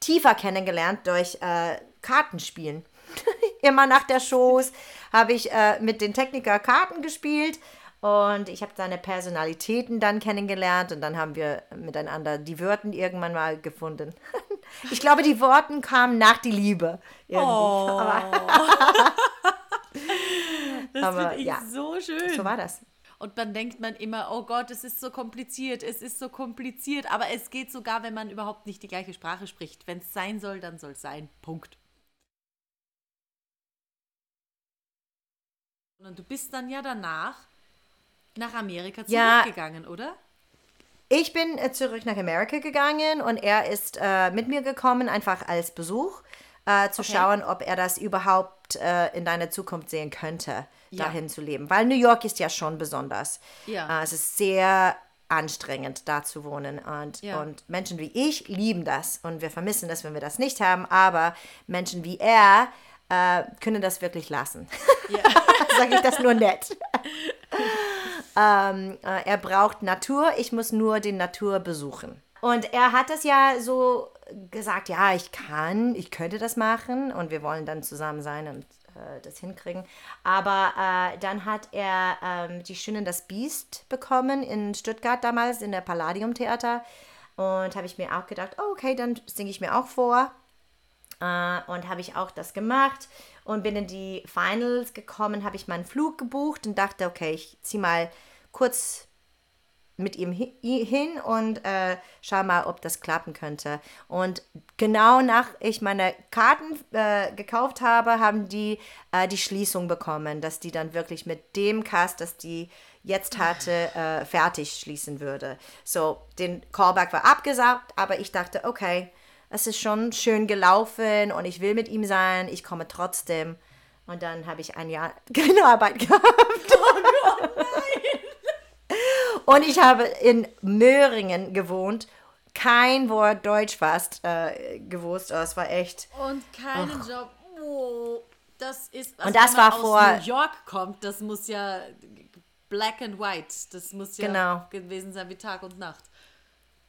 tiefer kennengelernt durch äh, Kartenspielen. Immer nach der Shows habe ich äh, mit den Techniker Karten gespielt und ich habe seine Personalitäten dann kennengelernt und dann haben wir miteinander die Wörter irgendwann mal gefunden. ich glaube, die Worte kamen nach die Liebe. Irgendwie. Oh. Aber, Das finde ich ja. so schön. so war das. Und dann denkt man immer, oh Gott, es ist so kompliziert, es ist so kompliziert. Aber es geht sogar, wenn man überhaupt nicht die gleiche Sprache spricht. Wenn es sein soll, dann soll es sein. Punkt. Und du bist dann ja danach nach Amerika Ja. zurückgegangen, oder? Ich bin äh, zurück nach Amerika gegangen und er ist äh, mit mir gekommen, einfach als Besuch, äh, zu Okay. schauen, ob er das überhaupt äh, in deiner Zukunft sehen könnte, Ja. dahin zu leben. Weil New York ist ja schon besonders. Ja. Äh, es ist sehr anstrengend, da zu wohnen. Und, Ja. und Menschen wie ich lieben das. Und wir vermissen das, wenn wir das nicht haben. Aber Menschen wie er äh, können das wirklich lassen. Sage ich das nur nett. ähm, äh, er braucht Natur, ich muss nur die Natur besuchen. Und er hat das ja so gesagt, ja, ich kann, ich könnte das machen und wir wollen dann zusammen sein und äh, das hinkriegen. Aber äh, dann hat er ähm, die Schönen das Biest bekommen in Stuttgart damals in der Palladium Theater und habe ich mir auch gedacht, oh, okay, dann singe ich mir auch vor. Äh, und habe ich auch das gemacht und bin in die Finals gekommen, habe ich meinen Flug gebucht und dachte, okay, ich ziehe mal kurz mit ihm hi- hin und äh, schau mal, ob das klappen könnte. Und genau nach ich meine Karten äh, gekauft habe, haben die äh, die Schließung bekommen, dass die dann wirklich mit dem Cast, das die jetzt hatte, äh, fertig schließen würde. So, den Callback war abgesagt, aber ich dachte, okay, es ist schon schön gelaufen und ich will mit ihm sein, ich komme trotzdem. Und dann habe ich ein Jahr keine Arbeit gehabt. Und ich habe in Möhringen gewohnt, kein Wort Deutsch fast äh, gewusst. Oh, es war echt. Und keinen Job. Oh, das ist. Also Und das wenn man war aus vor- New York kommt, das muss ja black and white. Das muss ja Genau. gewesen sein wie Tag und Nacht.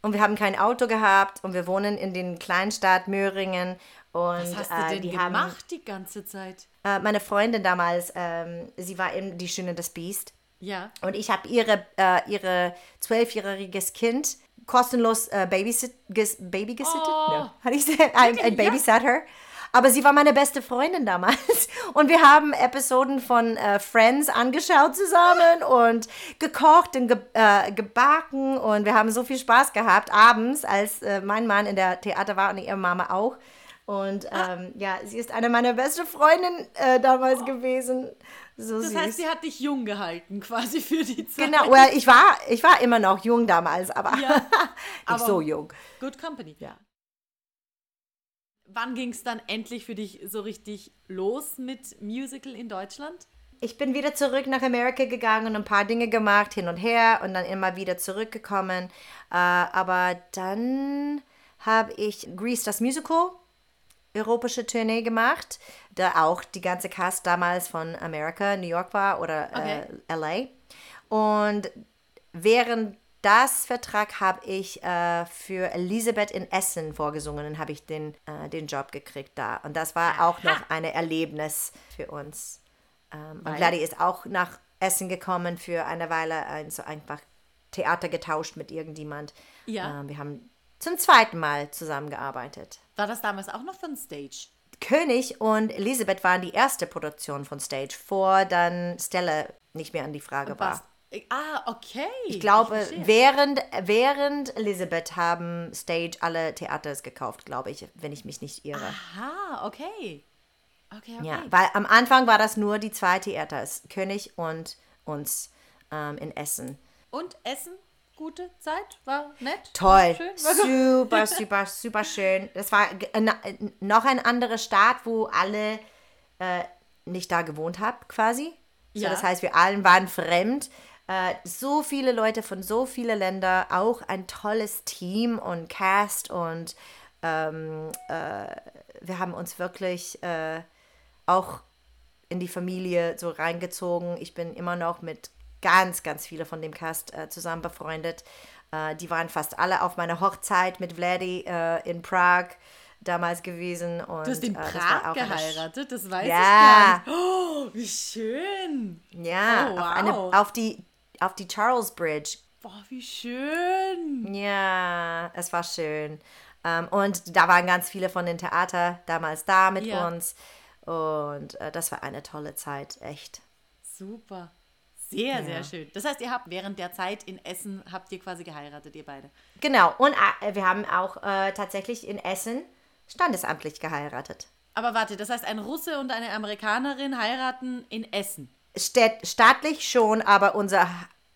Und wir haben kein Auto gehabt und wir wohnen in den Kleinstadt Möhringen. Und Was hast du äh, denn die gemacht haben die ganze Zeit? äh, meine Freundin damals, ähm, sie war eben die Schöne des Biest. Ja. Und ich habe ihre, äh, ihre zwölfjähriges Kind kostenlos äh, babysit, ges, Baby gesittet. Oh. No. Hatte ich? Ein, ein. Babysitter. Aber sie war meine beste Freundin damals. Und wir haben Episoden von äh, Friends angeschaut zusammen und gekocht und ge äh, gebacken. Und wir haben so viel Spaß gehabt abends, als äh, mein Mann in der Theater war und ihre Mama auch. Und ähm, ja, sie ist eine meiner besten Freundinnen äh, damals gewesen. So Das süß. heißt, sie hat dich jung gehalten, quasi für die Zeit. Genau, well, ich war, ich war immer noch jung damals, aber Ja, nicht aber- so jung. Good Company. Ja. Wann ging es dann endlich für dich so richtig los mit Musical in Deutschland? Ich bin wieder zurück nach Amerika gegangen und ein paar Dinge gemacht, hin und her und dann immer wieder zurückgekommen. Äh, aber dann habe ich Grease das Musical, europäische Tournee gemacht, da auch die ganze Cast damals von Amerika, New York war oder Okay. äh, LA. Und während das Vertrag habe ich äh, für Elisabeth in Essen vorgesungen und habe ich den, äh, den Job gekriegt da. Und das war auch noch ein Erlebnis für uns. Ähm, und? Gladys ist auch nach Essen gekommen für eine Weile, ein, so einfach Theater getauscht mit irgendjemand. Ja. Ähm, wir haben zum zweiten Mal zusammengearbeitet. War das damals auch noch von Stage? König und Elisabeth waren die erste Produktion von Stage, vor dann Stella nicht mehr an die Frage war. Ah, okay. Ich glaube, verstehe. während, während Elisabeth haben Stage alle Theaters gekauft, glaube ich, wenn ich mich nicht irre. Aha, okay. Okay, okay. Ja, weil am Anfang war das nur die zwei Theaters, König und uns ähm, in Essen. Und Essen? Gute Zeit? War nett? Toll, War schön? War super, super, super schön. Das war noch ein anderer Staat, wo alle äh, nicht da gewohnt haben, quasi. So, Ja. Das heißt, wir allen waren fremd. Äh, so viele Leute von so vielen Ländern, auch ein tolles Team und Cast und ähm, äh, wir haben uns wirklich äh, auch in die Familie so reingezogen. Ich bin immer noch mit ganz, ganz viele von dem Cast äh, zusammen befreundet. Äh, die waren fast alle auf meiner Hochzeit mit Vladi äh, in Prag damals gewesen. Und, Du hast in äh, Prag geheiratet, das weiß Ja. ich gar nicht. Oh, wie schön. Ja, Oh, auf, eine, wow. auf, die, auf die Charles Bridge. Boah, wie schön. Ja, es war schön. Ähm, und da waren ganz viele von den Theater damals da mit Ja. uns. Und äh, das war eine tolle Zeit, echt. Super. Sehr, Ja. sehr schön. Das heißt, ihr habt während der Zeit in Essen, habt ihr quasi geheiratet, ihr beide. Genau, und äh, wir haben auch äh, tatsächlich in Essen standesamtlich geheiratet. Aber warte, das heißt, ein Russe und eine Amerikanerin heiraten in Essen. Städt, staatlich schon, aber unser,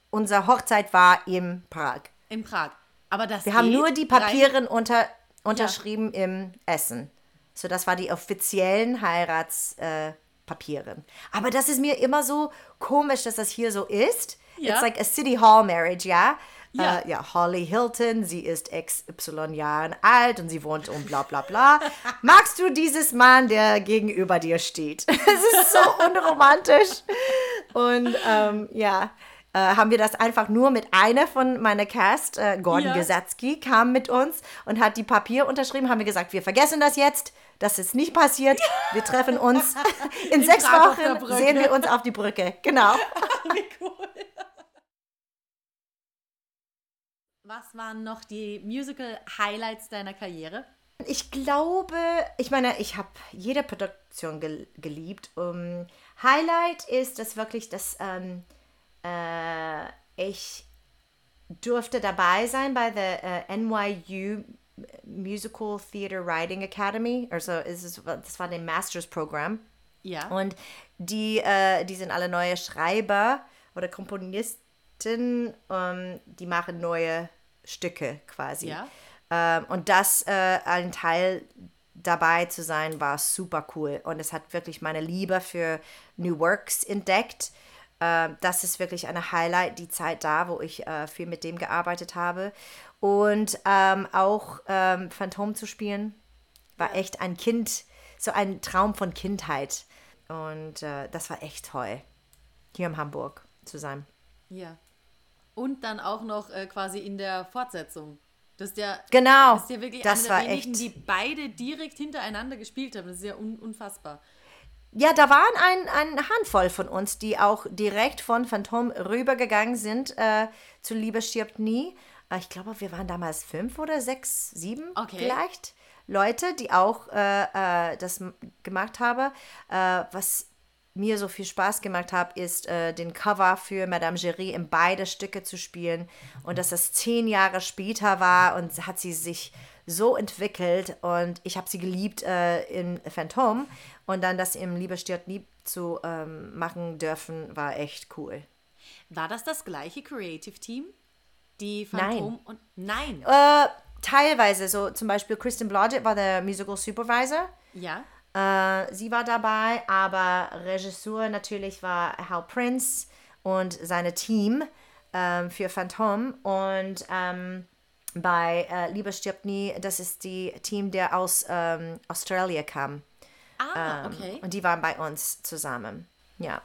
unser Hochzeit war in Prag. In Prag. Aber das Wir haben nur die Papiere unter, unterschrieben im Essen. So, das war die offiziellen Heiratspapiere. Äh, Papiere. Aber das ist mir immer so komisch, dass das hier so ist. Ja. It's like a City Hall Marriage, ja? Ja. Äh, ja, Holly Hilton, sie ist XY Jahren alt und sie wohnt um bla bla bla. Magst du dieses Mann, der gegenüber dir steht? Es ist so unromantisch. Und ähm, ja, äh, haben wir das einfach nur mit einer von meiner Cast, äh, Gordon Ja. Gesatzky, kam mit uns und hat die Papier unterschrieben. Haben wir gesagt, wir vergessen das jetzt. Das ist nicht passiert. Wir treffen uns in, sechs auf der Wochen. Sehen wir uns auf die Brücke. Genau. Wie cool. Was waren noch die Musical-Highlights deiner Karriere? Ich glaube, ich meine, ich habe jede Produktion gel geliebt. Um, Highlight ist das wirklich, dass ähm, äh, ich durfte dabei sein bei der äh, NYU Musical Theater Writing Academy. Also es ist, das war dem Masters Programm. Ja. Und die, äh, die sind alle neue Schreiber oder Komponisten, ähm, die machen neue Stücke quasi. Ja. Ähm, und das, äh, ein Teil dabei zu sein, war super cool. Und es hat wirklich meine Liebe für New Works entdeckt. Ähm, das ist wirklich eine Highlight, die Zeit da, wo ich äh, viel mit dem gearbeitet habe. Und ähm, auch ähm, Phantom zu spielen, war echt ein Kind, so ein Traum von Kindheit. Und äh, das war echt toll, hier in Hamburg zu sein. Ja. Und dann auch noch äh, quasi in der Fortsetzung. Das ist ja, Genau, das ist ja wirklich das eine war wenigen, echt- die beide direkt hintereinander gespielt haben. Das ist ja un unfassbar. Ja, da waren ein, ein Handvoll von uns, die auch direkt von Phantom rübergegangen sind äh, zu Liebe stirbt nie. Äh, ich glaube, wir waren damals fünf oder sechs, sieben Okay. vielleicht. Leute, die auch äh, äh, das gemacht haben. Äh, was mir so viel Spaß gemacht hat, ist äh, den Cover für Madame Giry in beide Stücke zu spielen. Und dass das zehn Jahre später war und hat sie sich so entwickelt und ich habe sie geliebt äh, in Phantom und dann das im Liebe stirbt nie zu ähm, machen dürfen, war echt cool. War das das gleiche Creative Team? Die Nein. Phantom und nein. Äh, teilweise, so zum Beispiel Kristen Blodgett war der Musical Supervisor. Ja. Äh, sie war dabei, aber Regisseur natürlich war Hal Prince und seine Team ähm, für Phantom. Und ähm, bei äh, Liebe stirbt nie, das ist die Team, der aus ähm, Australien kam. Ah, Ähm, okay. Und die waren bei uns zusammen. Ja.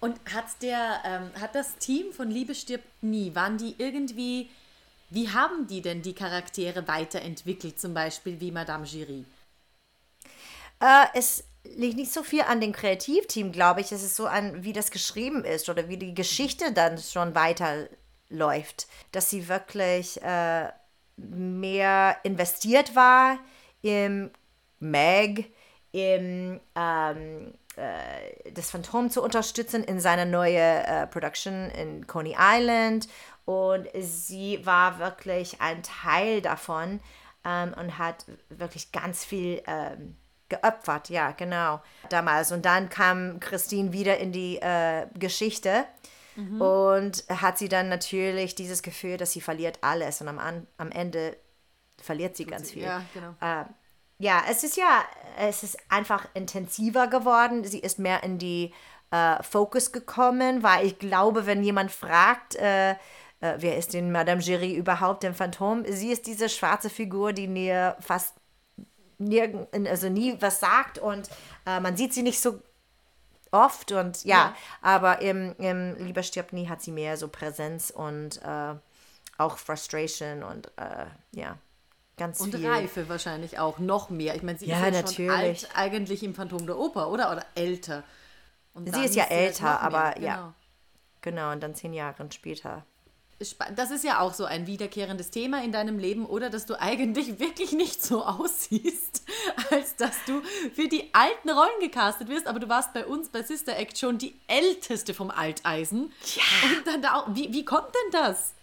Und hat der, ähm, hat das Team von Liebe stirbt nie, waren die irgendwie, wie haben die denn die Charaktere weiterentwickelt, zum Beispiel wie Madame Giry? Äh, es liegt nicht so viel an dem Kreativteam, glaube ich. Es ist so an, wie das geschrieben ist oder wie die Geschichte dann schon weiterläuft. Dass sie wirklich äh, mehr investiert war im Meg, im ähm, äh, das Phantom zu unterstützen in seiner neue äh, Production in Coney Island. Und sie war wirklich ein Teil davon ähm, und hat wirklich ganz viel ähm, geopfert, ja, genau, damals. Und dann kam Christine wieder in die äh, Geschichte und hat sie dann natürlich dieses Gefühl, dass sie verliert alles und am, am Ende verliert sie ganz viel. Ja, genau. Ja, es ist ja, es ist einfach intensiver geworden. Sie ist mehr in die äh, Focus gekommen, weil ich glaube, wenn jemand fragt, äh, äh, wer ist denn Madame Giry überhaupt, dem Phantom, sie ist diese schwarze Figur, die mir fast nirgend, also nie was sagt und äh, man sieht sie nicht so oft und ja, Ja. aber im, im Lieber stirbt nie hat sie mehr so Präsenz und äh, auch Frustration und äh, ja, ganz Und viel. Reife wahrscheinlich auch, noch mehr. Ich meine, sie Ja, ist ja schon natürlich. alt eigentlich im Phantom der Oper, oder? Oder älter. Und Sie ist ja halt älter, aber ja. genau. Genau, und dann zehn Jahre später. Das ist ja auch so ein wiederkehrendes Thema in deinem Leben, oder? Dass du eigentlich wirklich nicht so aussiehst, als dass du für die alten Rollen gecastet wirst. Aber du warst bei uns bei Sister Act schon die älteste vom Alteisen. Ja. Und dann da auch, wie, wie kommt denn das?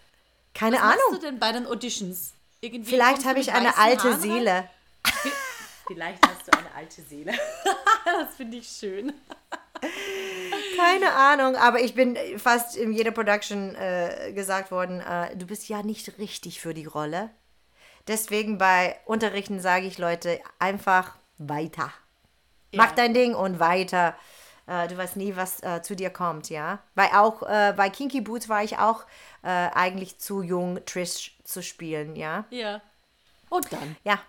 Keine Was machst Ahnung. du denn bei den Auditions? Irgendwie Vielleicht habe ich eine alte Haaren rein? Seele. Vielleicht hast du eine alte Seele. das finde ich schön. Keine Ahnung, aber ich bin fast in jeder Production äh, gesagt worden, äh, du bist ja nicht richtig für die Rolle. Deswegen bei Unterrichten sage ich Leute einfach weiter. Mach dein Ding und weiter. Äh, du weißt nie, was äh, zu dir kommt, ja. Weil auch äh, bei Kinky Boots war ich auch äh, eigentlich zu jung, Trish zu spielen, ja. Ja. Und dann. Ja.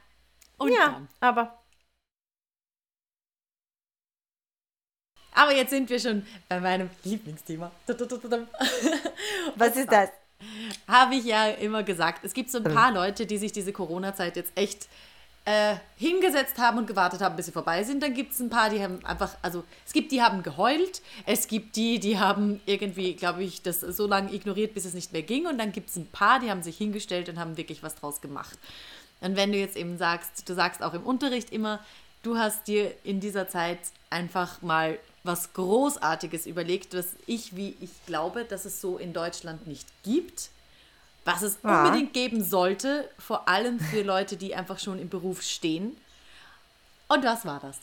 Und ja, dann. aber Aber jetzt sind wir schon bei meinem Lieblingsthema. was ist das? Habe ich ja immer gesagt. Es gibt so ein paar Leute, die sich diese Corona-Zeit jetzt echt äh, hingesetzt haben und gewartet haben, bis sie vorbei sind. Dann gibt es ein paar, die haben einfach, also es gibt die, haben geheult. Es gibt die, die haben irgendwie, glaube ich, das so lange ignoriert, bis es nicht mehr ging. Und dann gibt es ein paar, die haben sich hingestellt und haben wirklich was draus gemacht. Und wenn du jetzt eben sagst, du sagst auch im Unterricht immer, du hast dir in dieser Zeit einfach mal was Großartiges überlegt, was ich, wie ich glaube, dass es so in Deutschland nicht gibt, was es Ja. unbedingt geben sollte, vor allem für Leute, die einfach schon im Beruf stehen. Und was war das?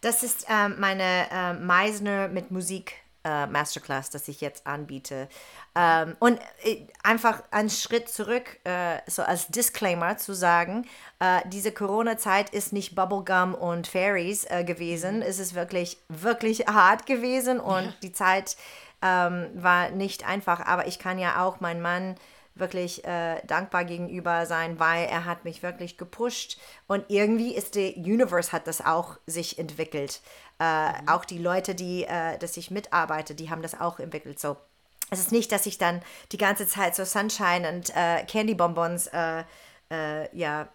Das ist ähm, meine ähm, Meisner mit Musik äh, Masterclass, das ich jetzt anbiete. Ähm, und äh, einfach einen Schritt zurück, äh, so als Disclaimer zu sagen, äh, diese Corona-Zeit ist nicht Bubblegum und Fairies äh, gewesen. Es ist wirklich, wirklich hart gewesen und die Zeit ähm, war nicht einfach. Aber ich kann ja auch meinen Mann wirklich äh, dankbar gegenüber sein, weil er hat mich wirklich gepusht und irgendwie ist der Universe hat das auch sich entwickelt. Äh, Auch die Leute, die, äh, dass ich mitarbeite, die haben das auch entwickelt. So, es ist nicht, dass ich dann die ganze Zeit so Sunshine und äh, Candy Bonbons äh, äh, ja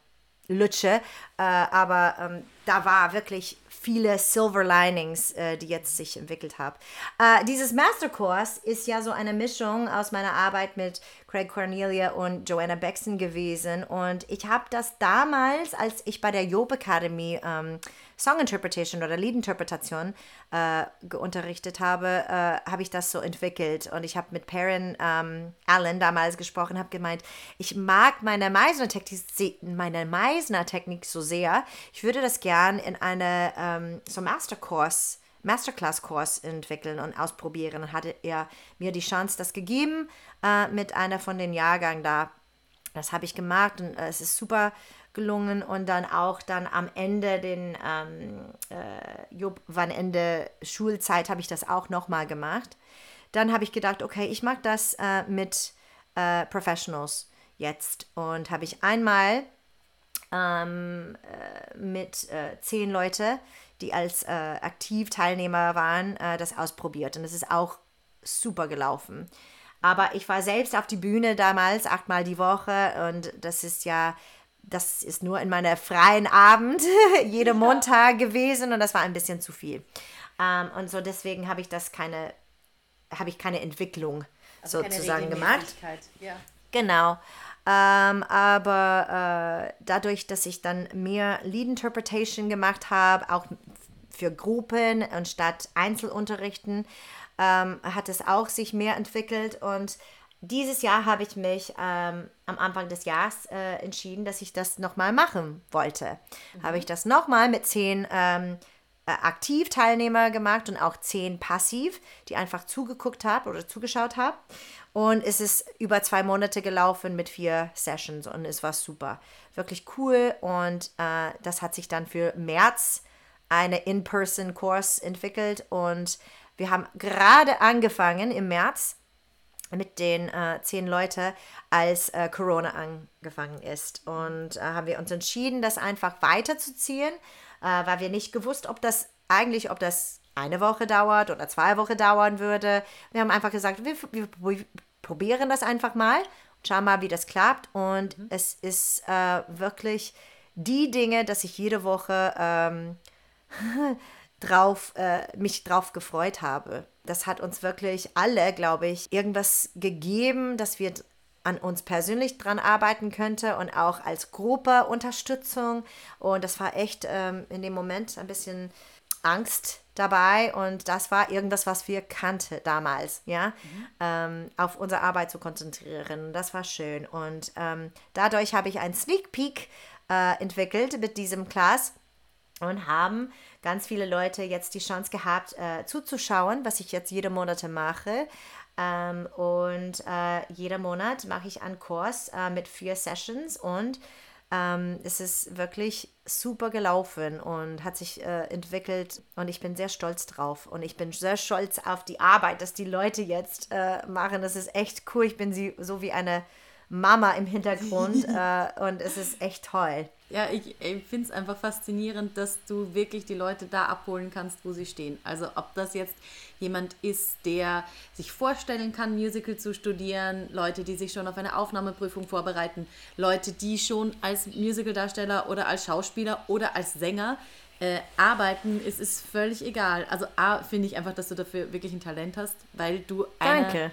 lutsche, äh, aber ähm, da war wirklich viele Silver Linings, äh, die jetzt sich entwickelt haben. Äh, dieses Mastercourse ist ja so eine Mischung aus meiner Arbeit mit Craig Cornelia und Joanna Bexton gewesen und ich habe das damals, als ich bei der Job Academy ähm, Song Interpretation oder Liedinterpretation äh, unterrichtet habe, äh, habe ich das so entwickelt. Und ich habe mit Perrin ähm, Allen damals gesprochen, habe gemeint, ich mag meine Meisner-Technik meine Meisner-Technik so sehr. Ich würde das gern in eine ähm, so Mastercourse Masterclass-Kurs entwickeln und ausprobieren. Hatte er mir die Chance das gegeben äh, mit einer von den Jahrgängen da. Das habe ich gemacht und äh, es ist super gelungen und dann auch dann am Ende den ähm, äh, Job, wann Ende Schulzeit habe ich das auch nochmal gemacht. Dann habe ich gedacht, okay, ich mag das äh, mit äh, Professionals jetzt und habe ich einmal ähm, äh, mit äh, zehn Leute, die als äh, Aktivteilnehmer waren, äh, das ausprobiert und es ist auch super gelaufen. Aber ich war selbst auf die Bühne damals achtmal die Woche und das ist ja das ist nur in meiner freien Abend, jeden Montag gewesen und das war ein bisschen zu viel. Ähm, und so deswegen habe ich das keine, habe ich keine Entwicklung sozusagen gemacht. Ja. Genau. Ähm, aber äh, dadurch, dass ich dann mehr Lead Interpretation gemacht habe, auch für Gruppen anstatt Einzelunterrichten, ähm, hat es auch sich mehr entwickelt und dieses Jahr habe ich mich ähm, am Anfang des Jahres äh, entschieden, dass ich das nochmal machen wollte. Habe ich das nochmal mit zehn ähm, äh, Aktivteilnehmer gemacht und auch zehn passiv, die einfach zugeguckt haben oder zugeschaut haben. Und es ist über zwei Monate gelaufen mit vier Sessions und es war super. Wirklich cool und äh, das hat sich dann für März eine In-Person-Kurs entwickelt und wir haben gerade angefangen im März mit den äh, zehn Leuten, als äh, Corona angefangen ist. Und äh, haben wir uns entschieden, das einfach weiterzuziehen, äh, weil wir nicht gewusst, ob das eigentlich, ob das eine Woche dauert oder zwei Wochen dauern würde. Wir haben einfach gesagt, wir, wir, probieren das einfach mal, schauen mal, wie das klappt. Und mhm. es ist äh, wirklich die Dinge, dass ich jede Woche ähm, drauf, äh, mich drauf gefreut habe. Das hat uns wirklich alle, glaube ich, irgendwas gegeben, dass wir an uns persönlich dran arbeiten könnte und auch als Gruppe Unterstützung. Und das war echt ähm, in dem Moment ein bisschen Angst dabei und das war irgendwas, was wir kannten damals, ja, mhm. ähm, auf unsere Arbeit zu konzentrieren. Das war schön und ähm, dadurch habe ich einen Sneak Peek äh, entwickelt mit diesem Class und haben ganz viele Leute jetzt die Chance gehabt, äh, zuzuschauen, was ich jetzt jede Monate mache. Ähm, und äh, jeden Monat mache ich einen Kurs äh, mit vier Sessions und ähm, es ist wirklich super gelaufen und hat sich äh, entwickelt und ich bin sehr stolz drauf und ich bin sehr stolz auf die Arbeit, dass die Leute jetzt äh, machen. Das ist echt cool. Ich bin sie so wie eine Mama im Hintergrund äh, und es ist echt toll. Ja, ich, ich finde es einfach faszinierend, dass du wirklich die Leute da abholen kannst, wo sie stehen. Also ob das jetzt jemand ist, der sich vorstellen kann, Musical zu studieren, Leute, die sich schon auf eine Aufnahmeprüfung vorbereiten, Leute, die schon als Musicaldarsteller oder als Schauspieler oder als Sänger äh, arbeiten, es ist völlig egal. Also A, finde ich einfach, dass du dafür wirklich ein Talent hast, weil du eine, Danke.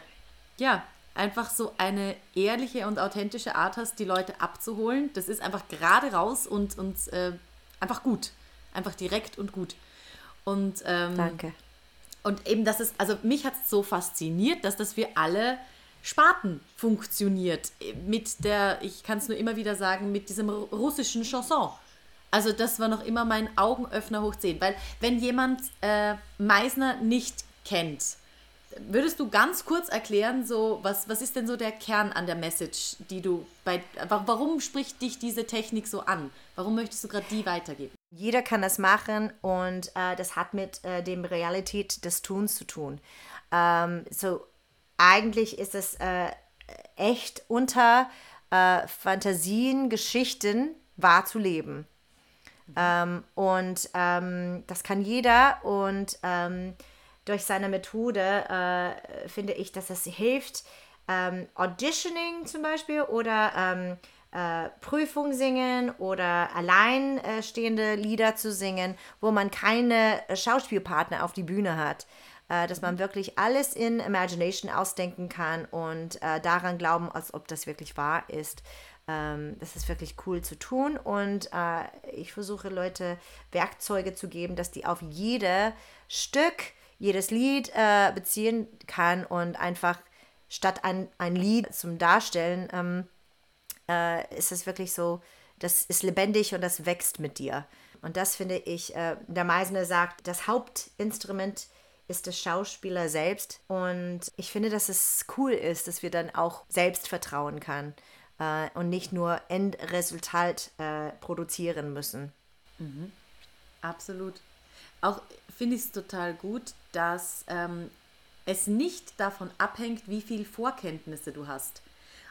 Ja, einfach so eine ehrliche und authentische Art hast, die Leute abzuholen. Das ist einfach gerade raus und, und äh, einfach gut. Einfach direkt und gut. Und, ähm, Danke. Und eben, dass es, also mich hat es so fasziniert, dass das für alle Sparten funktioniert. Mit der, ich kann es nur immer wieder sagen, mit diesem russischen Chanson. Also das war noch immer mein Augenöffner hoch 10. Weil wenn jemand äh, Meisner nicht kennt, Würdest du ganz kurz erklären, so was, was ist denn so der Kern an der Message, die du bei warum spricht dich diese Technik so an? Warum möchtest du gerade die weitergeben? Jeder kann das machen und äh, das hat mit äh, dem Realität des Tuns zu tun. Ähm, so eigentlich ist es äh, echt unter äh, Fantasien, Geschichten wahrzuleben. Mhm. Ähm, und ähm, das kann jeder und ähm, durch seine Methode äh, finde ich, dass es hilft, ähm, Auditioning zum Beispiel oder ähm, äh, Prüfung singen oder alleinstehende Lieder zu singen, wo man keine Schauspielpartner auf die Bühne hat. Äh, dass man wirklich alles in Imagination ausdenken kann und äh, daran glauben, als ob das wirklich wahr ist. Ähm, das ist wirklich cool zu tun und äh, ich versuche Leute Werkzeuge zu geben, dass die auf jede Stück jedes Lied äh, beziehen kann und einfach statt ein, ein Lied zum Darstellen ähm, äh, ist es wirklich so, das ist lebendig und das wächst mit dir. Und das finde ich, äh, der Meisner sagt, das Hauptinstrument ist der Schauspieler selbst. Und ich finde, dass es cool ist, dass wir dann auch selbst vertrauen kann äh, und nicht nur Endresultat äh, produzieren müssen. Mhm. Absolut. Auch finde ich es total gut, dass ähm, es nicht davon abhängt, wie viel Vorkenntnisse du hast.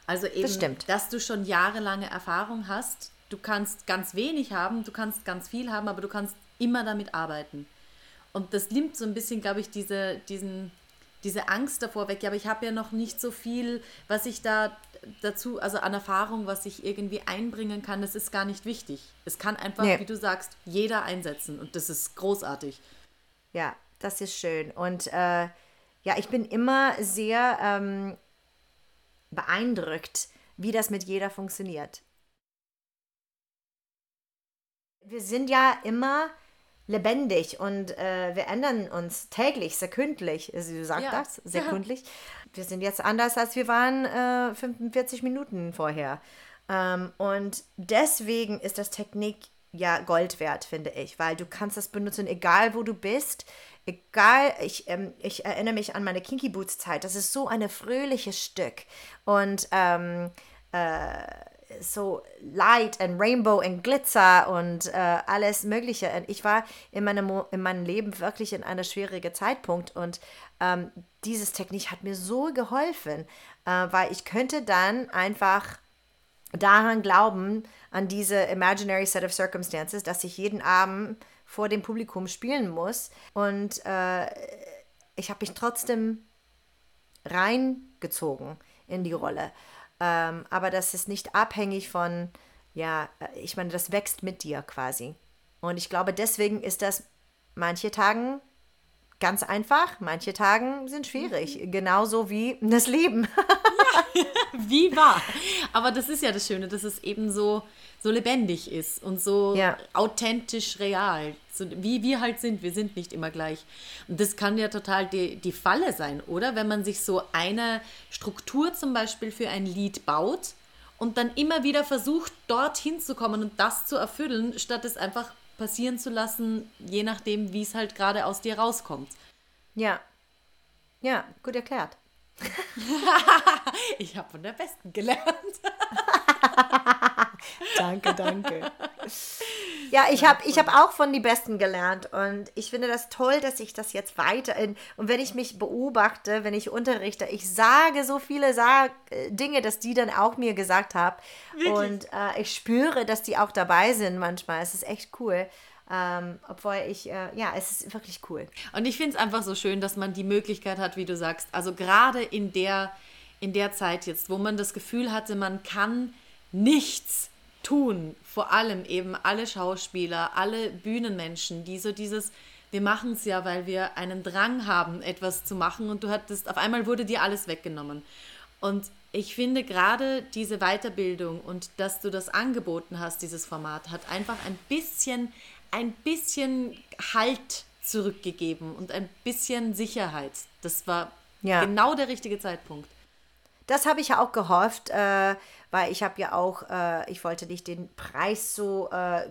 Also eben, das dass du schon jahrelange Erfahrung hast. Du kannst ganz wenig haben, du kannst ganz viel haben, aber du kannst immer damit arbeiten. Und das nimmt so ein bisschen, glaube ich, diese, diesen, diese Angst davor weg. Ja, aber ich habe ja noch nicht so viel, was ich da dazu, also an Erfahrung, was ich irgendwie einbringen kann. Das ist gar nicht wichtig. Es kann einfach, nee. wie du sagst, jeder einsetzen. Und das ist großartig. Ja, das ist schön. Und äh, ja, ich bin immer sehr ähm, beeindruckt, wie das mit jeder funktioniert. Wir sind ja immer lebendig und äh, wir ändern uns täglich, sekündlich. Also du sagst ja. das, sekündlich. Ja. Wir sind jetzt anders, als wir waren äh, 45 Minuten vorher. Ähm, und deswegen ist das Technik ja Gold wert, finde ich, weil du kannst das benutzen, egal wo du bist. Egal, ich, ähm, ich erinnere mich an meine Kinky Boots Zeit. Das ist so ein fröhliches Stück. Und ähm, äh, so Light und Rainbow und Glitzer und äh, alles Mögliche. Und ich war in meinem, in meinem Leben wirklich in einem schwierigen Zeitpunkt und ähm, dieses Technik hat mir so geholfen, äh, weil ich könnte dann einfach daran glauben, an diese imaginary set of circumstances, dass ich jeden Abend vor dem Publikum spielen muss. Und äh, ich habe mich trotzdem reingezogen in die Rolle. Ähm, aber das ist nicht abhängig von, ja, ich meine, das wächst mit dir quasi. Und ich glaube, deswegen ist das manche Tagen ganz einfach, manche Tagen sind schwierig. Mhm. Genauso wie das Leben. ja, wie wahr. Aber das ist ja das Schöne, dass es eben so, so lebendig ist und so ja. authentisch real. So, wie wir halt sind. Wir sind nicht immer gleich. Und das kann ja total die, die Falle sein, oder? Wenn man sich so eine Struktur zum Beispiel für ein Lied baut und dann immer wieder versucht, dorthin zu kommen und das zu erfüllen, statt es einfach passieren zu lassen, je nachdem, wie es halt gerade aus dir rauskommt. Ja. Ja, gut erklärt. ich habe von der Besten gelernt. danke, danke. Ja, ich habe ich hab auch von die Besten gelernt und ich finde das toll, dass ich das jetzt weiter in, und wenn ich mich beobachte, wenn ich unterrichte, ich sage so viele Sag äh, Dinge, dass die dann auch mir gesagt haben und äh, ich spüre, dass die auch dabei sind manchmal. Es ist echt cool. Ähm, obwohl ich, äh, ja, es ist wirklich cool. Und ich finde es einfach so schön, dass man die Möglichkeit hat, wie du sagst, also gerade in der, in der Zeit jetzt, wo man das Gefühl hatte, man kann nichts tun, vor allem eben alle Schauspieler, alle Bühnenmenschen, die so dieses, wir machen es ja, weil wir einen Drang haben, etwas zu machen und du hattest, auf einmal wurde dir alles weggenommen. Und ich finde gerade diese Weiterbildung und dass du das angeboten hast, dieses Format, hat einfach ein bisschen ein bisschen Halt zurückgegeben und ein bisschen Sicherheit. Das war ja. genau der richtige Zeitpunkt. Das habe ich ja auch gehofft, äh, weil ich habe ja auch, äh, ich wollte nicht den Preis so äh,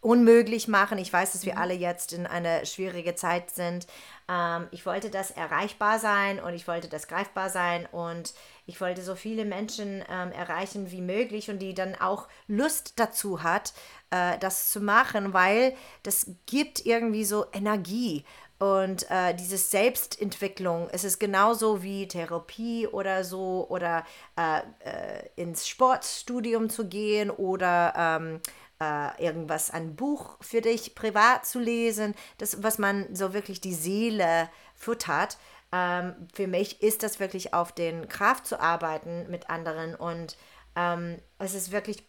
unmöglich machen. Ich weiß, dass wir mhm. alle jetzt in einer schwierigen Zeit sind. Ähm, ich wollte das erreichbar sein und ich wollte das greifbar sein und ich wollte so viele Menschen ähm, erreichen wie möglich und die dann auch Lust dazu hat, äh, das zu machen, weil das gibt irgendwie so Energie. Und äh, diese Selbstentwicklung, es ist genauso wie Therapie oder so oder äh, äh ins Sportstudium zu gehen oder ähm, äh, irgendwas, ein Buch für dich privat zu lesen, das, was man so wirklich die Seele futtert. Ähm, für mich ist das wirklich auf den Kraft zu arbeiten mit anderen und ähm, es ist wirklich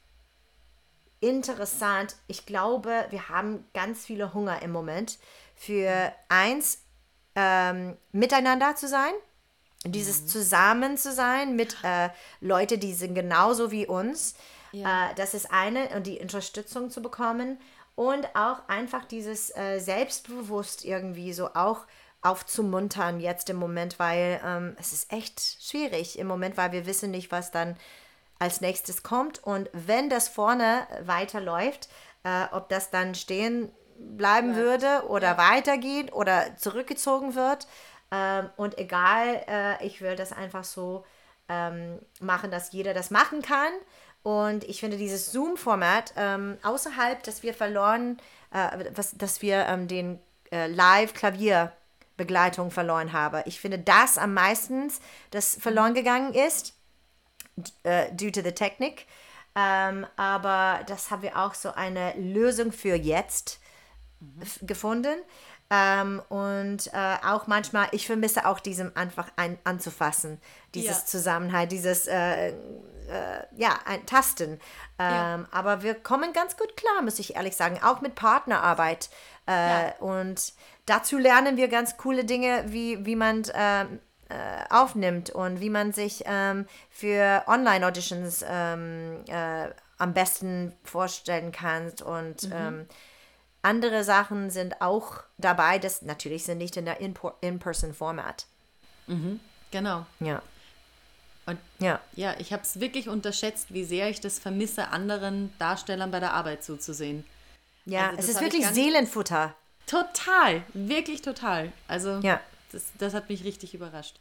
interessant. Ich glaube, wir haben ganz viele Hunger im Moment für eins, ähm, miteinander zu sein, dieses mhm. Zusammen zu sein mit äh, Leuten, die sind genauso wie uns. Ja. Äh, das ist eine und die Unterstützung zu bekommen und auch einfach dieses äh, Selbstbewusst irgendwie so auch aufzumuntern jetzt im Moment, weil ähm, es ist echt schwierig im Moment, weil wir wissen nicht, was dann als nächstes kommt und wenn das vorne weiterläuft, äh, ob das dann stehen bleiben ja. würde oder ja. weitergeht oder zurückgezogen wird ähm, und egal, äh, ich will das einfach so ähm, machen, dass jeder das machen kann und ich finde dieses Zoom-Format ähm, außerhalb, dass wir verloren, äh, was, dass wir ähm, den äh, Live-Klavierbegleitung verloren haben. Ich finde das am meisten, das verloren gegangen ist, äh, due to the Technik. Ähm, aber das haben wir auch so eine Lösung für jetzt mhm. gefunden. Ähm, und äh, auch manchmal, ich vermisse auch diesem einfach ein, anzufassen, dieses ja. Zusammenhalt, dieses äh, äh, ja, ein Tasten. Ähm, ja. Aber wir kommen ganz gut klar, muss ich ehrlich sagen, auch mit Partnerarbeit. Äh, ja. Und dazu lernen wir ganz coole Dinge, wie, wie man ähm, äh, aufnimmt und wie man sich ähm, für Online-Auditions ähm, äh, am besten vorstellen kann und mhm ähm, andere Sachen sind auch dabei, das natürlich sind nicht in der In-Person-Format. Mhm, genau. Ja. Und ja, ja ich habe es wirklich unterschätzt, wie sehr ich das vermisse, anderen Darstellern bei der Arbeit zuzusehen. Ja, also, es ist wirklich Seelenfutter. Total, wirklich total. Also ja. Das, das hat mich richtig überrascht.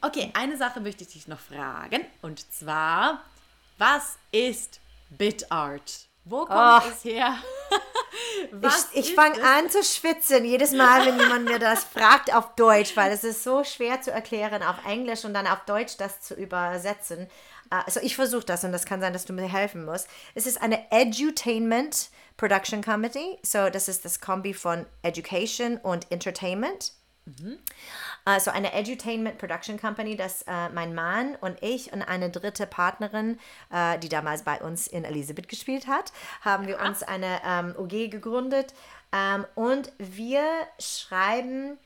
Okay, eine Sache möchte ich dich noch fragen. Und zwar, was ist BitArt. Wo kommt Oh. es her? Ich ich fange an zu schwitzen jedes Mal, wenn jemand mir das fragt auf Deutsch, weil es ist so schwer zu erklären auf Englisch und dann auf Deutsch das zu übersetzen. Äh, Also ich versuche das und das kann sein, dass du mir helfen musst. Es ist eine Edutainment Production Company. So das ist das Kombi von Education und Entertainment. Also eine Edutainment Production Company, das äh, mein Mann und ich und eine dritte Partnerin, äh, die damals bei uns in Elisabeth gespielt hat, haben wir uns eine ähm, OG gegründet ähm, und wir schreiben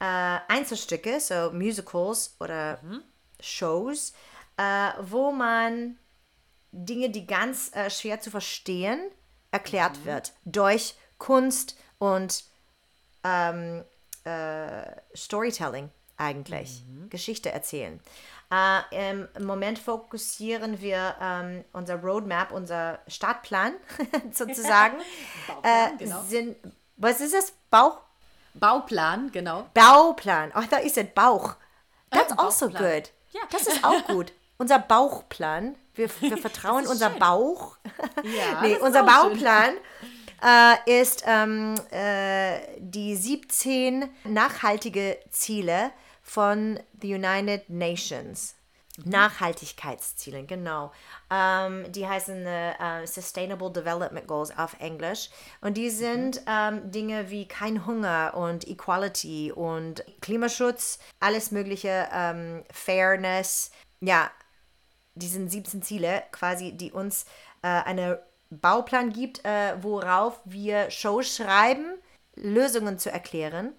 äh, Einzelstücke, so Musicals oder Shows, äh, wo man Dinge, die ganz äh, schwer zu verstehen, erklärt wird. Durch Kunst und ähm, äh, Storytelling eigentlich, Geschichte erzählen. Äh, im, Moment fokussieren wir ähm, unser Roadmap, unser Startplan sozusagen. Bauplan, äh, genau. sind, was ist das? Bauch? Bauplan, genau. Bauplan. Oh, I thought you said Bauch. That's Äh, also good. Ja. Das ist auch gut. Unser Bauchplan. Wir, wir vertrauen ist unser schön. Bauch. Ja, nee, ist unser auch schön. Äh, ist ähm, äh, die 17 nachhaltige Ziele von the United Nations. Nachhaltigkeitsziele, genau. Ähm, die heißen äh, äh, Sustainable Development Goals auf Englisch. Und die sind ähm, Dinge wie kein Hunger und Equality und Klimaschutz, alles mögliche, ähm, Fairness. Ja, die sind 17 Ziele quasi, die uns äh, einen Bauplan gibt, äh, worauf wir Shows schreiben, Lösungen zu erklären.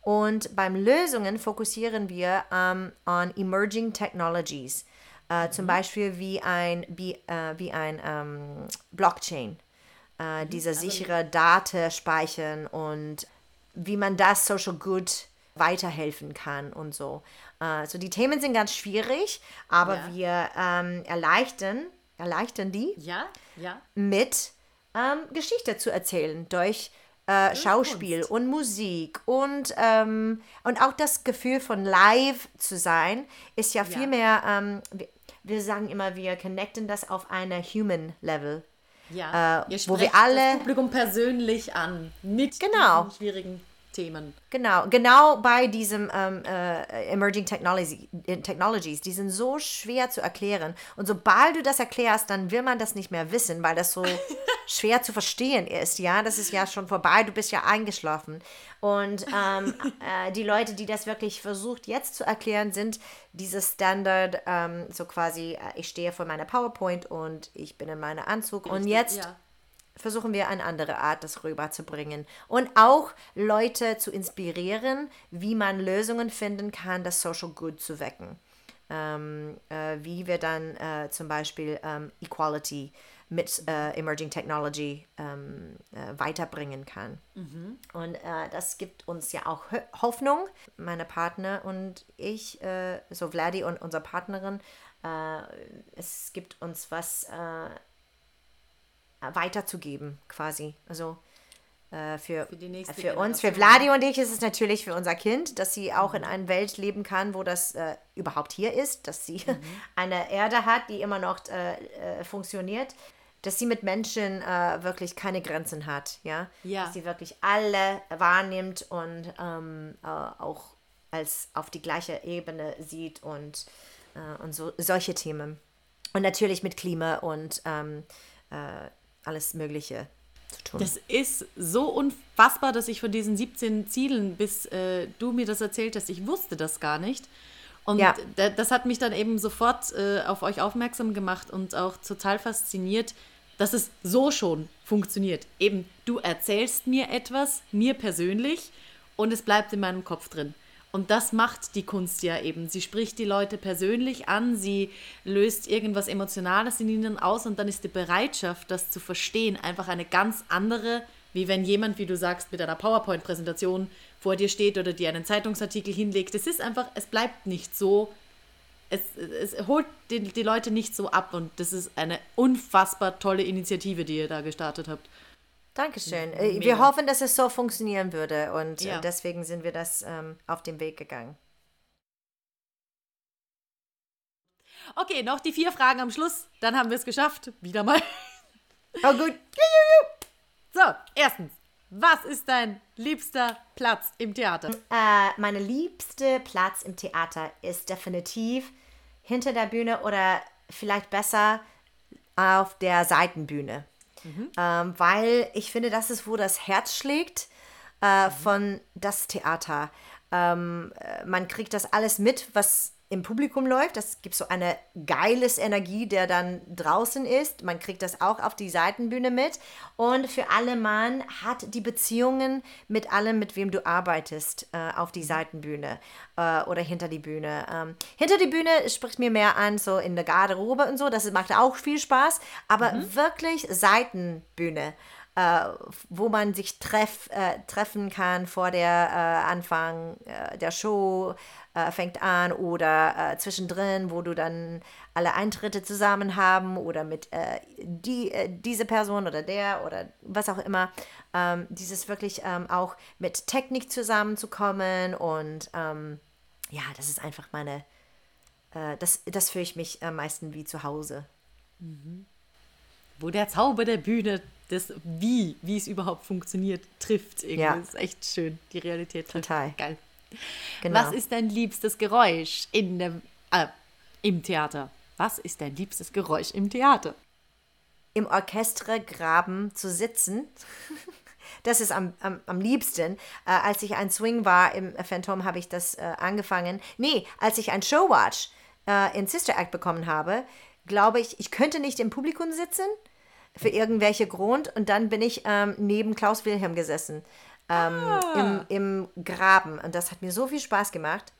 Und beim Lösungen fokussieren wir ähm, on emerging technologies. Äh, Zum Beispiel wie ein, wie, äh, wie ein ähm, Blockchain. Äh, diese sichere Daten speichern und wie man das Social Good weiterhelfen kann und so. Äh, so die Themen sind ganz schwierig, aber Ja. wir ähm, erleichtern, erleichtern die Ja, ja. mit ähm, Geschichte zu erzählen durch äh, Schauspiel Kunst. und Musik und, ähm, und auch das Gefühl von live zu sein ist ja viel Ja. mehr, ähm, wir, wir sagen immer, wir connecten das auf einer Human Level. Ja, Äh, wo wir alle- das Publikum persönlich an mit Genau. schwierigen Themen. Genau, genau bei diesem ähm, äh, Emerging Technology, äh, Technologies, die sind so schwer zu erklären. Und sobald du das erklärst, dann will man das nicht mehr wissen, weil das so schwer zu verstehen ist. Ja, das ist ja schon vorbei, du bist ja eingeschlafen. Und ähm, äh, die Leute, die das wirklich versucht jetzt zu erklären, sind diese Standard, ähm, so quasi, äh, ich stehe vor meiner PowerPoint und ich bin in meinem Anzug. Und jetzt Ja. Versuchen wir eine andere Art, das rüberzubringen. Und auch Leute zu inspirieren, wie man Lösungen finden kann, das Social Good zu wecken. Ähm, äh, wie wir dann äh, zum Beispiel ähm, Equality mit äh, Emerging Technology ähm, äh, weiterbringen kann. Und äh, das gibt uns ja auch Ho Hoffnung. Meine Partner und ich, äh, so Vladi und unsere Partnerin, es gibt uns was weiterzugeben, quasi. Also äh, für, Für die nächste für uns, für. Vladi und ich ist es natürlich für unser Kind, dass sie auch in einer Welt leben kann, wo das äh, überhaupt hier ist, dass sie eine Erde hat, die immer noch äh, äh, funktioniert, dass sie mit Menschen äh, wirklich keine Grenzen hat, ja? Ja. Dass sie wirklich alle wahrnimmt und ähm, äh, auch als auf die gleiche Ebene sieht und, und so, solche Themen. Und natürlich mit Klima und ähm, äh, alles Mögliche zu tun. Das ist so unfassbar, dass ich von diesen 17 Zielen, bis äh, du mir das erzählt hast, ich wusste das gar nicht. Und Ja. da, das hat mich dann eben sofort äh, auf euch aufmerksam gemacht und auch total fasziniert, dass es so schon funktioniert. Eben, du erzählst mir etwas, mir persönlich, und es bleibt in meinem Kopf drin. Und das macht die Kunst ja eben. Sie spricht die Leute persönlich an, sie löst irgendwas Emotionales in ihnen aus und dann ist die Bereitschaft, das zu verstehen, einfach eine ganz andere, wie wenn jemand, wie du sagst, mit einer PowerPoint-Präsentation vor dir steht oder dir einen Zeitungsartikel hinlegt. Es ist einfach, es bleibt nicht so, es, es holt die, die Leute nicht so ab und das ist eine unfassbar tolle Initiative, die ihr da gestartet habt. Dankeschön. Äh, Mega. Wir hoffen, dass es so funktionieren würde und Ja. äh, deswegen sind wir das ähm, auf den Weg gegangen. Okay, noch die vier Fragen am Schluss, dann haben wir es geschafft. Wieder mal. Oh gut. So, erstens, was ist dein liebster Platz im Theater? Äh, meine liebste Platz im Theater ist definitiv hinter der Bühne oder vielleicht besser auf der Seitenbühne. Ähm, weil ich finde, das ist, wo das Herz schlägt äh, von das Theater. Ähm, äh, man kriegt das alles mit, was im Publikum läuft. Das gibt so eine geiles Energie, der dann draußen ist. Man kriegt das auch auf die Seitenbühne mit. Und für alle man hat die Beziehungen mit allem, mit wem du arbeitest, äh, auf die Seitenbühne äh, oder hinter die Bühne. Ähm, hinter die Bühne spricht mir mehr an, so in der Garderobe und so. Das macht auch viel Spaß. Aber wirklich Seitenbühne äh, wo man sich treff, äh, treffen kann vor der äh, Anfang äh, der Show äh, fängt an oder äh, zwischendrin, wo du dann alle Eintritte zusammen haben oder mit äh, die, äh, diese Person oder der oder was auch immer. Ähm, dieses wirklich ähm, auch mit Technik zusammenzukommen und ähm, ja, das ist einfach meine, äh, das, das fühle ich mich am meisten wie zu Hause. Wo der Zauber der Bühne das Wie, wie es überhaupt funktioniert, trifft. Irgendwie. Ja. Das ist echt schön. Die Realität trifft. Total. Geil. Genau. Was ist dein liebstes Geräusch in dem, äh, im Theater? Was ist dein liebstes Geräusch im Theater? im Orchestergraben zu sitzen. Das ist am, am, am liebsten. Äh, als ich ein Swing war im Phantom, habe ich das äh, angefangen. Nee, als ich ein Showwatch äh, in Sister Act bekommen habe, glaube ich, ich könnte nicht im Publikum sitzen für irgendwelche Grund. Und dann bin ich ähm, neben Klaus Wilhelm gesessen ähm, im, im Graben. Und das hat mir so viel Spaß gemacht.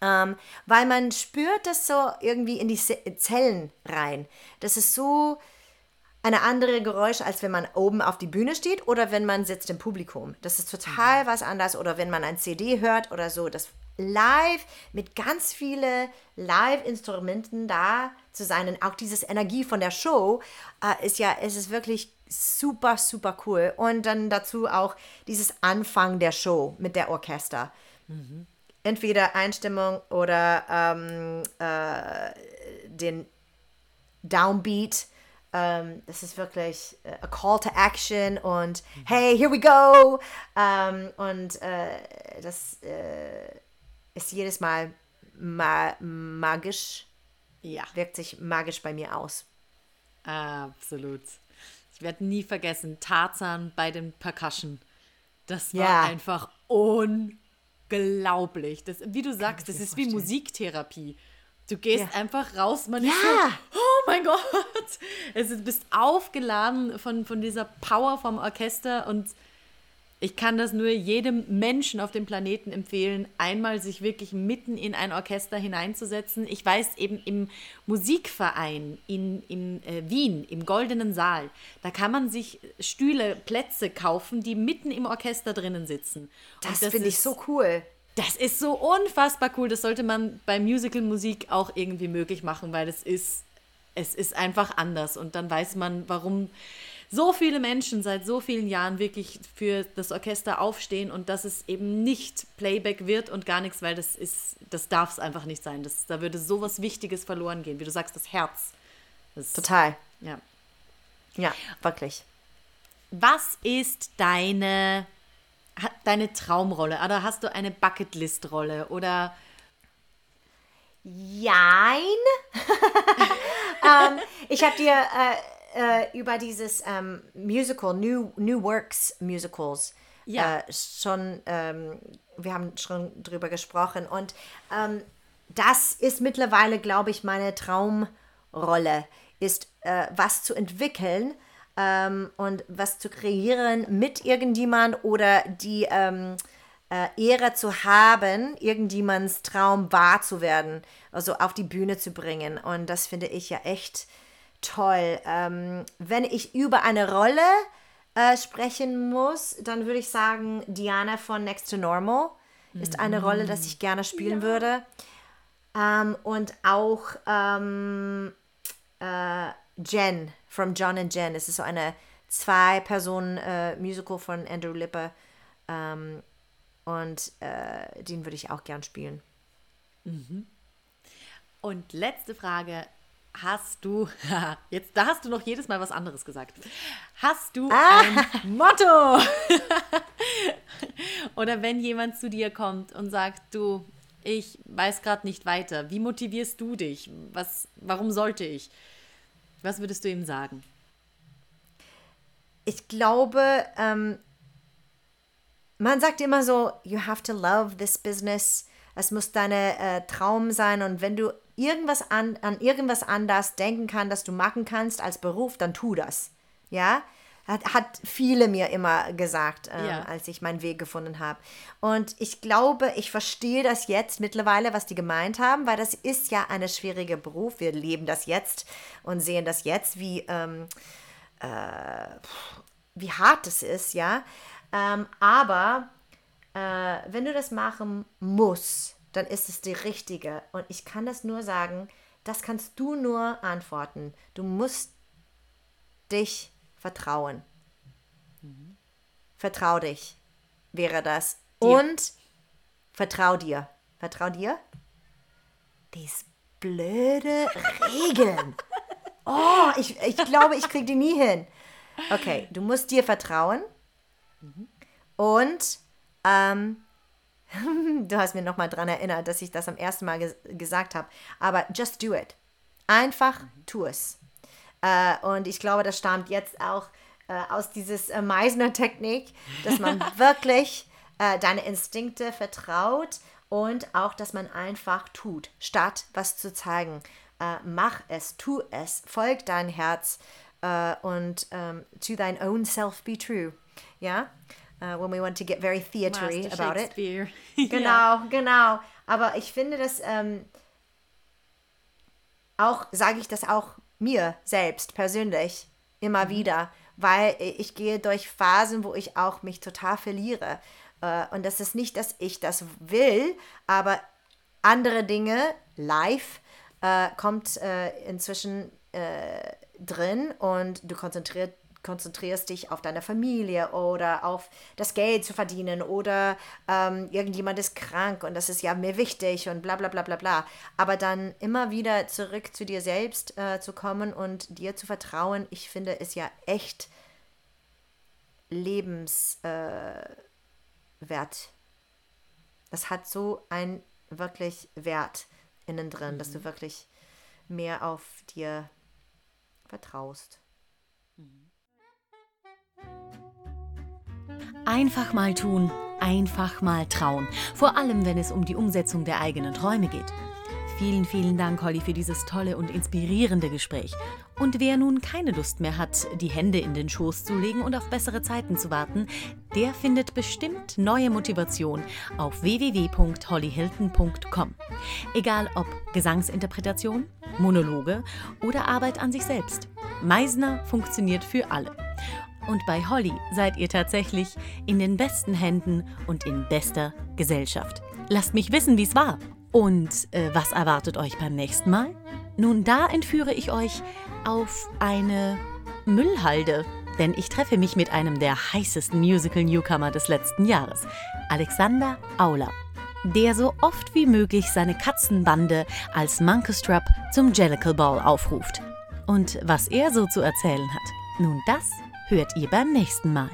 Ähm, weil man spürt das so irgendwie in die Zellen rein. Das ist so eine andere Geräusch, als wenn man oben auf die Bühne steht oder wenn man sitzt im Publikum. Das ist total was anderes. Oder wenn man ein CD hört oder so. Das live mit ganz viele Live-Instrumenten da zu sein und auch diese Energie von der Show äh, ist ja, es ist wirklich super, super cool. Und dann dazu auch dieses Anfang der Show mit der Orchester. Entweder Einstimmung oder ähm, äh, den Downbeat. Ähm, das ist wirklich äh, a call to action und hey, here we go. Ähm, und äh, das äh, ist jedes Mal ma magisch, Ja, wirkt sich magisch bei mir aus. absolut. Ich werde nie vergessen, Tarzan bei den Percussion. Das war Ja. einfach unglaublich. Das, wie du sagst, das ist wie vorstellen. Musiktherapie. Du gehst Ja. einfach raus, man ist Ja. so, oh mein Gott. Es ist, bist aufgeladen von, von dieser Power vom Orchester und ich kann das nur jedem Menschen auf dem Planeten empfehlen, einmal sich wirklich mitten in ein Orchester hineinzusetzen. Ich weiß eben im Musikverein in, in äh, Wien, im Goldenen Saal, da kann man sich Stühle, Plätze kaufen, die mitten im Orchester drinnen sitzen. Und Das, finde ich so cool. das ist so unfassbar cool. Das sollte man bei Musical-Musik auch irgendwie möglich machen, weil es ist, es ist einfach anders. Und dann weiß man, warum so viele Menschen seit so vielen Jahren wirklich für das Orchester aufstehen und dass es eben nicht Playback wird und gar nichts, weil das ist, das darf es einfach nicht sein. Das, da würde sowas Wichtiges verloren gehen. Wie du sagst, das Herz. Das, Total. ja. Ja, wirklich. Was ist deine, deine Traumrolle? Oder hast du eine Bucketlist-Rolle? Oder Jein. ähm, ich habe dir äh, äh, über dieses ähm, Musical, New, New Works Musicals, Ja. äh, schon, ähm, wir haben schon drüber gesprochen. Und ähm, das ist mittlerweile, glaube ich, meine Traumrolle, ist äh, was zu entwickeln ähm, und was zu kreieren mit irgendjemand oder die ähm, äh, Ehre zu haben, irgendjemands Traum wahr zu werden, also auf die Bühne zu bringen. Und das finde ich ja echt toll. Ähm, wenn ich über eine Rolle äh, sprechen muss, dann würde ich sagen, Diana von Next to Normal ist eine Rolle, das ich gerne spielen würde. Ähm, und auch ähm, äh, Jen, from John and Jen. Es ist so eine Zwei-Personen-Musical von Andrew Lipper. Ähm, und äh, den würde ich auch gern spielen. Und letzte Frage. Hast du, jetzt da hast du noch jedes Mal was anderes gesagt. Hast du ah. ein Motto? Oder wenn jemand zu dir kommt und sagt, du, ich weiß gerade nicht weiter, wie motivierst du dich? Was, warum sollte ich? Was würdest du ihm sagen? Ich glaube, ähm, man sagt immer so, you have to love this business. Es muss deine äh, Traum sein und wenn du irgendwas an, an irgendwas anders denken kannst, dass du machen kannst als Beruf, dann tu das. Ja, hat, hat viele mir immer gesagt, ähm, ja. als ich meinen Weg gefunden habe. Und ich glaube, ich verstehe das jetzt mittlerweile, was die gemeint haben, weil das ist ja ein schwieriger Beruf. Wir leben das jetzt und sehen das jetzt, wie, ähm, äh, wie hart es ist, ja. Ähm, aber äh, wenn du das machen musst, dann ist es die richtige. Und ich kann das nur sagen, das kannst du nur antworten. Du musst dich vertrauen. Mhm. Vertrau dich, wäre das. Dir. Und vertrau dir. Vertrau dir? Dies blöde Regeln. Oh, ich, ich glaube, ich kriege die nie hin. Okay, du musst dir vertrauen. Mhm. Und ähm, du hast mir nochmal daran erinnert, dass ich das am ersten Mal ges gesagt habe. Aber just do it. Einfach tu es. Äh, und ich glaube, das stammt jetzt auch äh, aus dieses äh, Meisner-Technik, dass man wirklich äh, deine Instinkte vertraut und auch, dass man einfach tut, statt was zu zeigen. Äh, mach es, tu es, folg dein Herz äh, und um, ähm, to thine own self be true. Ja? Uh, when we want to get very theatery Master about it. Genau, genau. Aber ich finde das ähm, auch, sage ich das auch mir selbst persönlich immer mhm. wieder, weil ich gehe durch Phasen, wo ich auch mich total verliere. Äh, und das ist nicht, dass ich das will, aber andere Dinge, live, äh, kommt äh, inzwischen drin und du konzentrierst konzentrierst dich auf deine Familie oder auf das Geld zu verdienen oder ähm, irgendjemand ist krank und das ist ja mir wichtig und bla bla bla bla bla. Aber dann immer wieder zurück zu dir selbst äh, zu kommen und dir zu vertrauen, ich finde, ist ja echt lebenswert. Äh, das hat so einen wirklich Wert innen drin, mhm. dass du mhm. wirklich mehr auf dir vertraust. Einfach mal tun, einfach mal trauen. Vor allem, wenn es um die Umsetzung der eigenen Träume geht. Vielen, vielen Dank, Holly, für dieses tolle und inspirierende Gespräch. Und wer nun keine Lust mehr hat, die Hände in den Schoß zu legen und auf bessere Zeiten zu warten, der findet bestimmt neue Motivation auf www.hollyhilton.com. Egal ob Gesangsinterpretation, Monologe oder Arbeit an sich selbst. Meisner funktioniert für alle. Und bei Holly seid ihr tatsächlich in den besten Händen und in bester Gesellschaft. Lasst mich wissen, wie es war. Und äh, was erwartet euch beim nächsten Mal? Nun, da entführe ich euch auf eine Müllhalde. Denn ich treffe mich mit einem der heißesten Musical-Newcomer des letzten Jahres, Alexander Aula, der so oft wie möglich seine Katzenbande als Monkeystrap zum Jellicle Ball aufruft. Und was er so zu erzählen hat, nun das hört ihr beim nächsten Mal.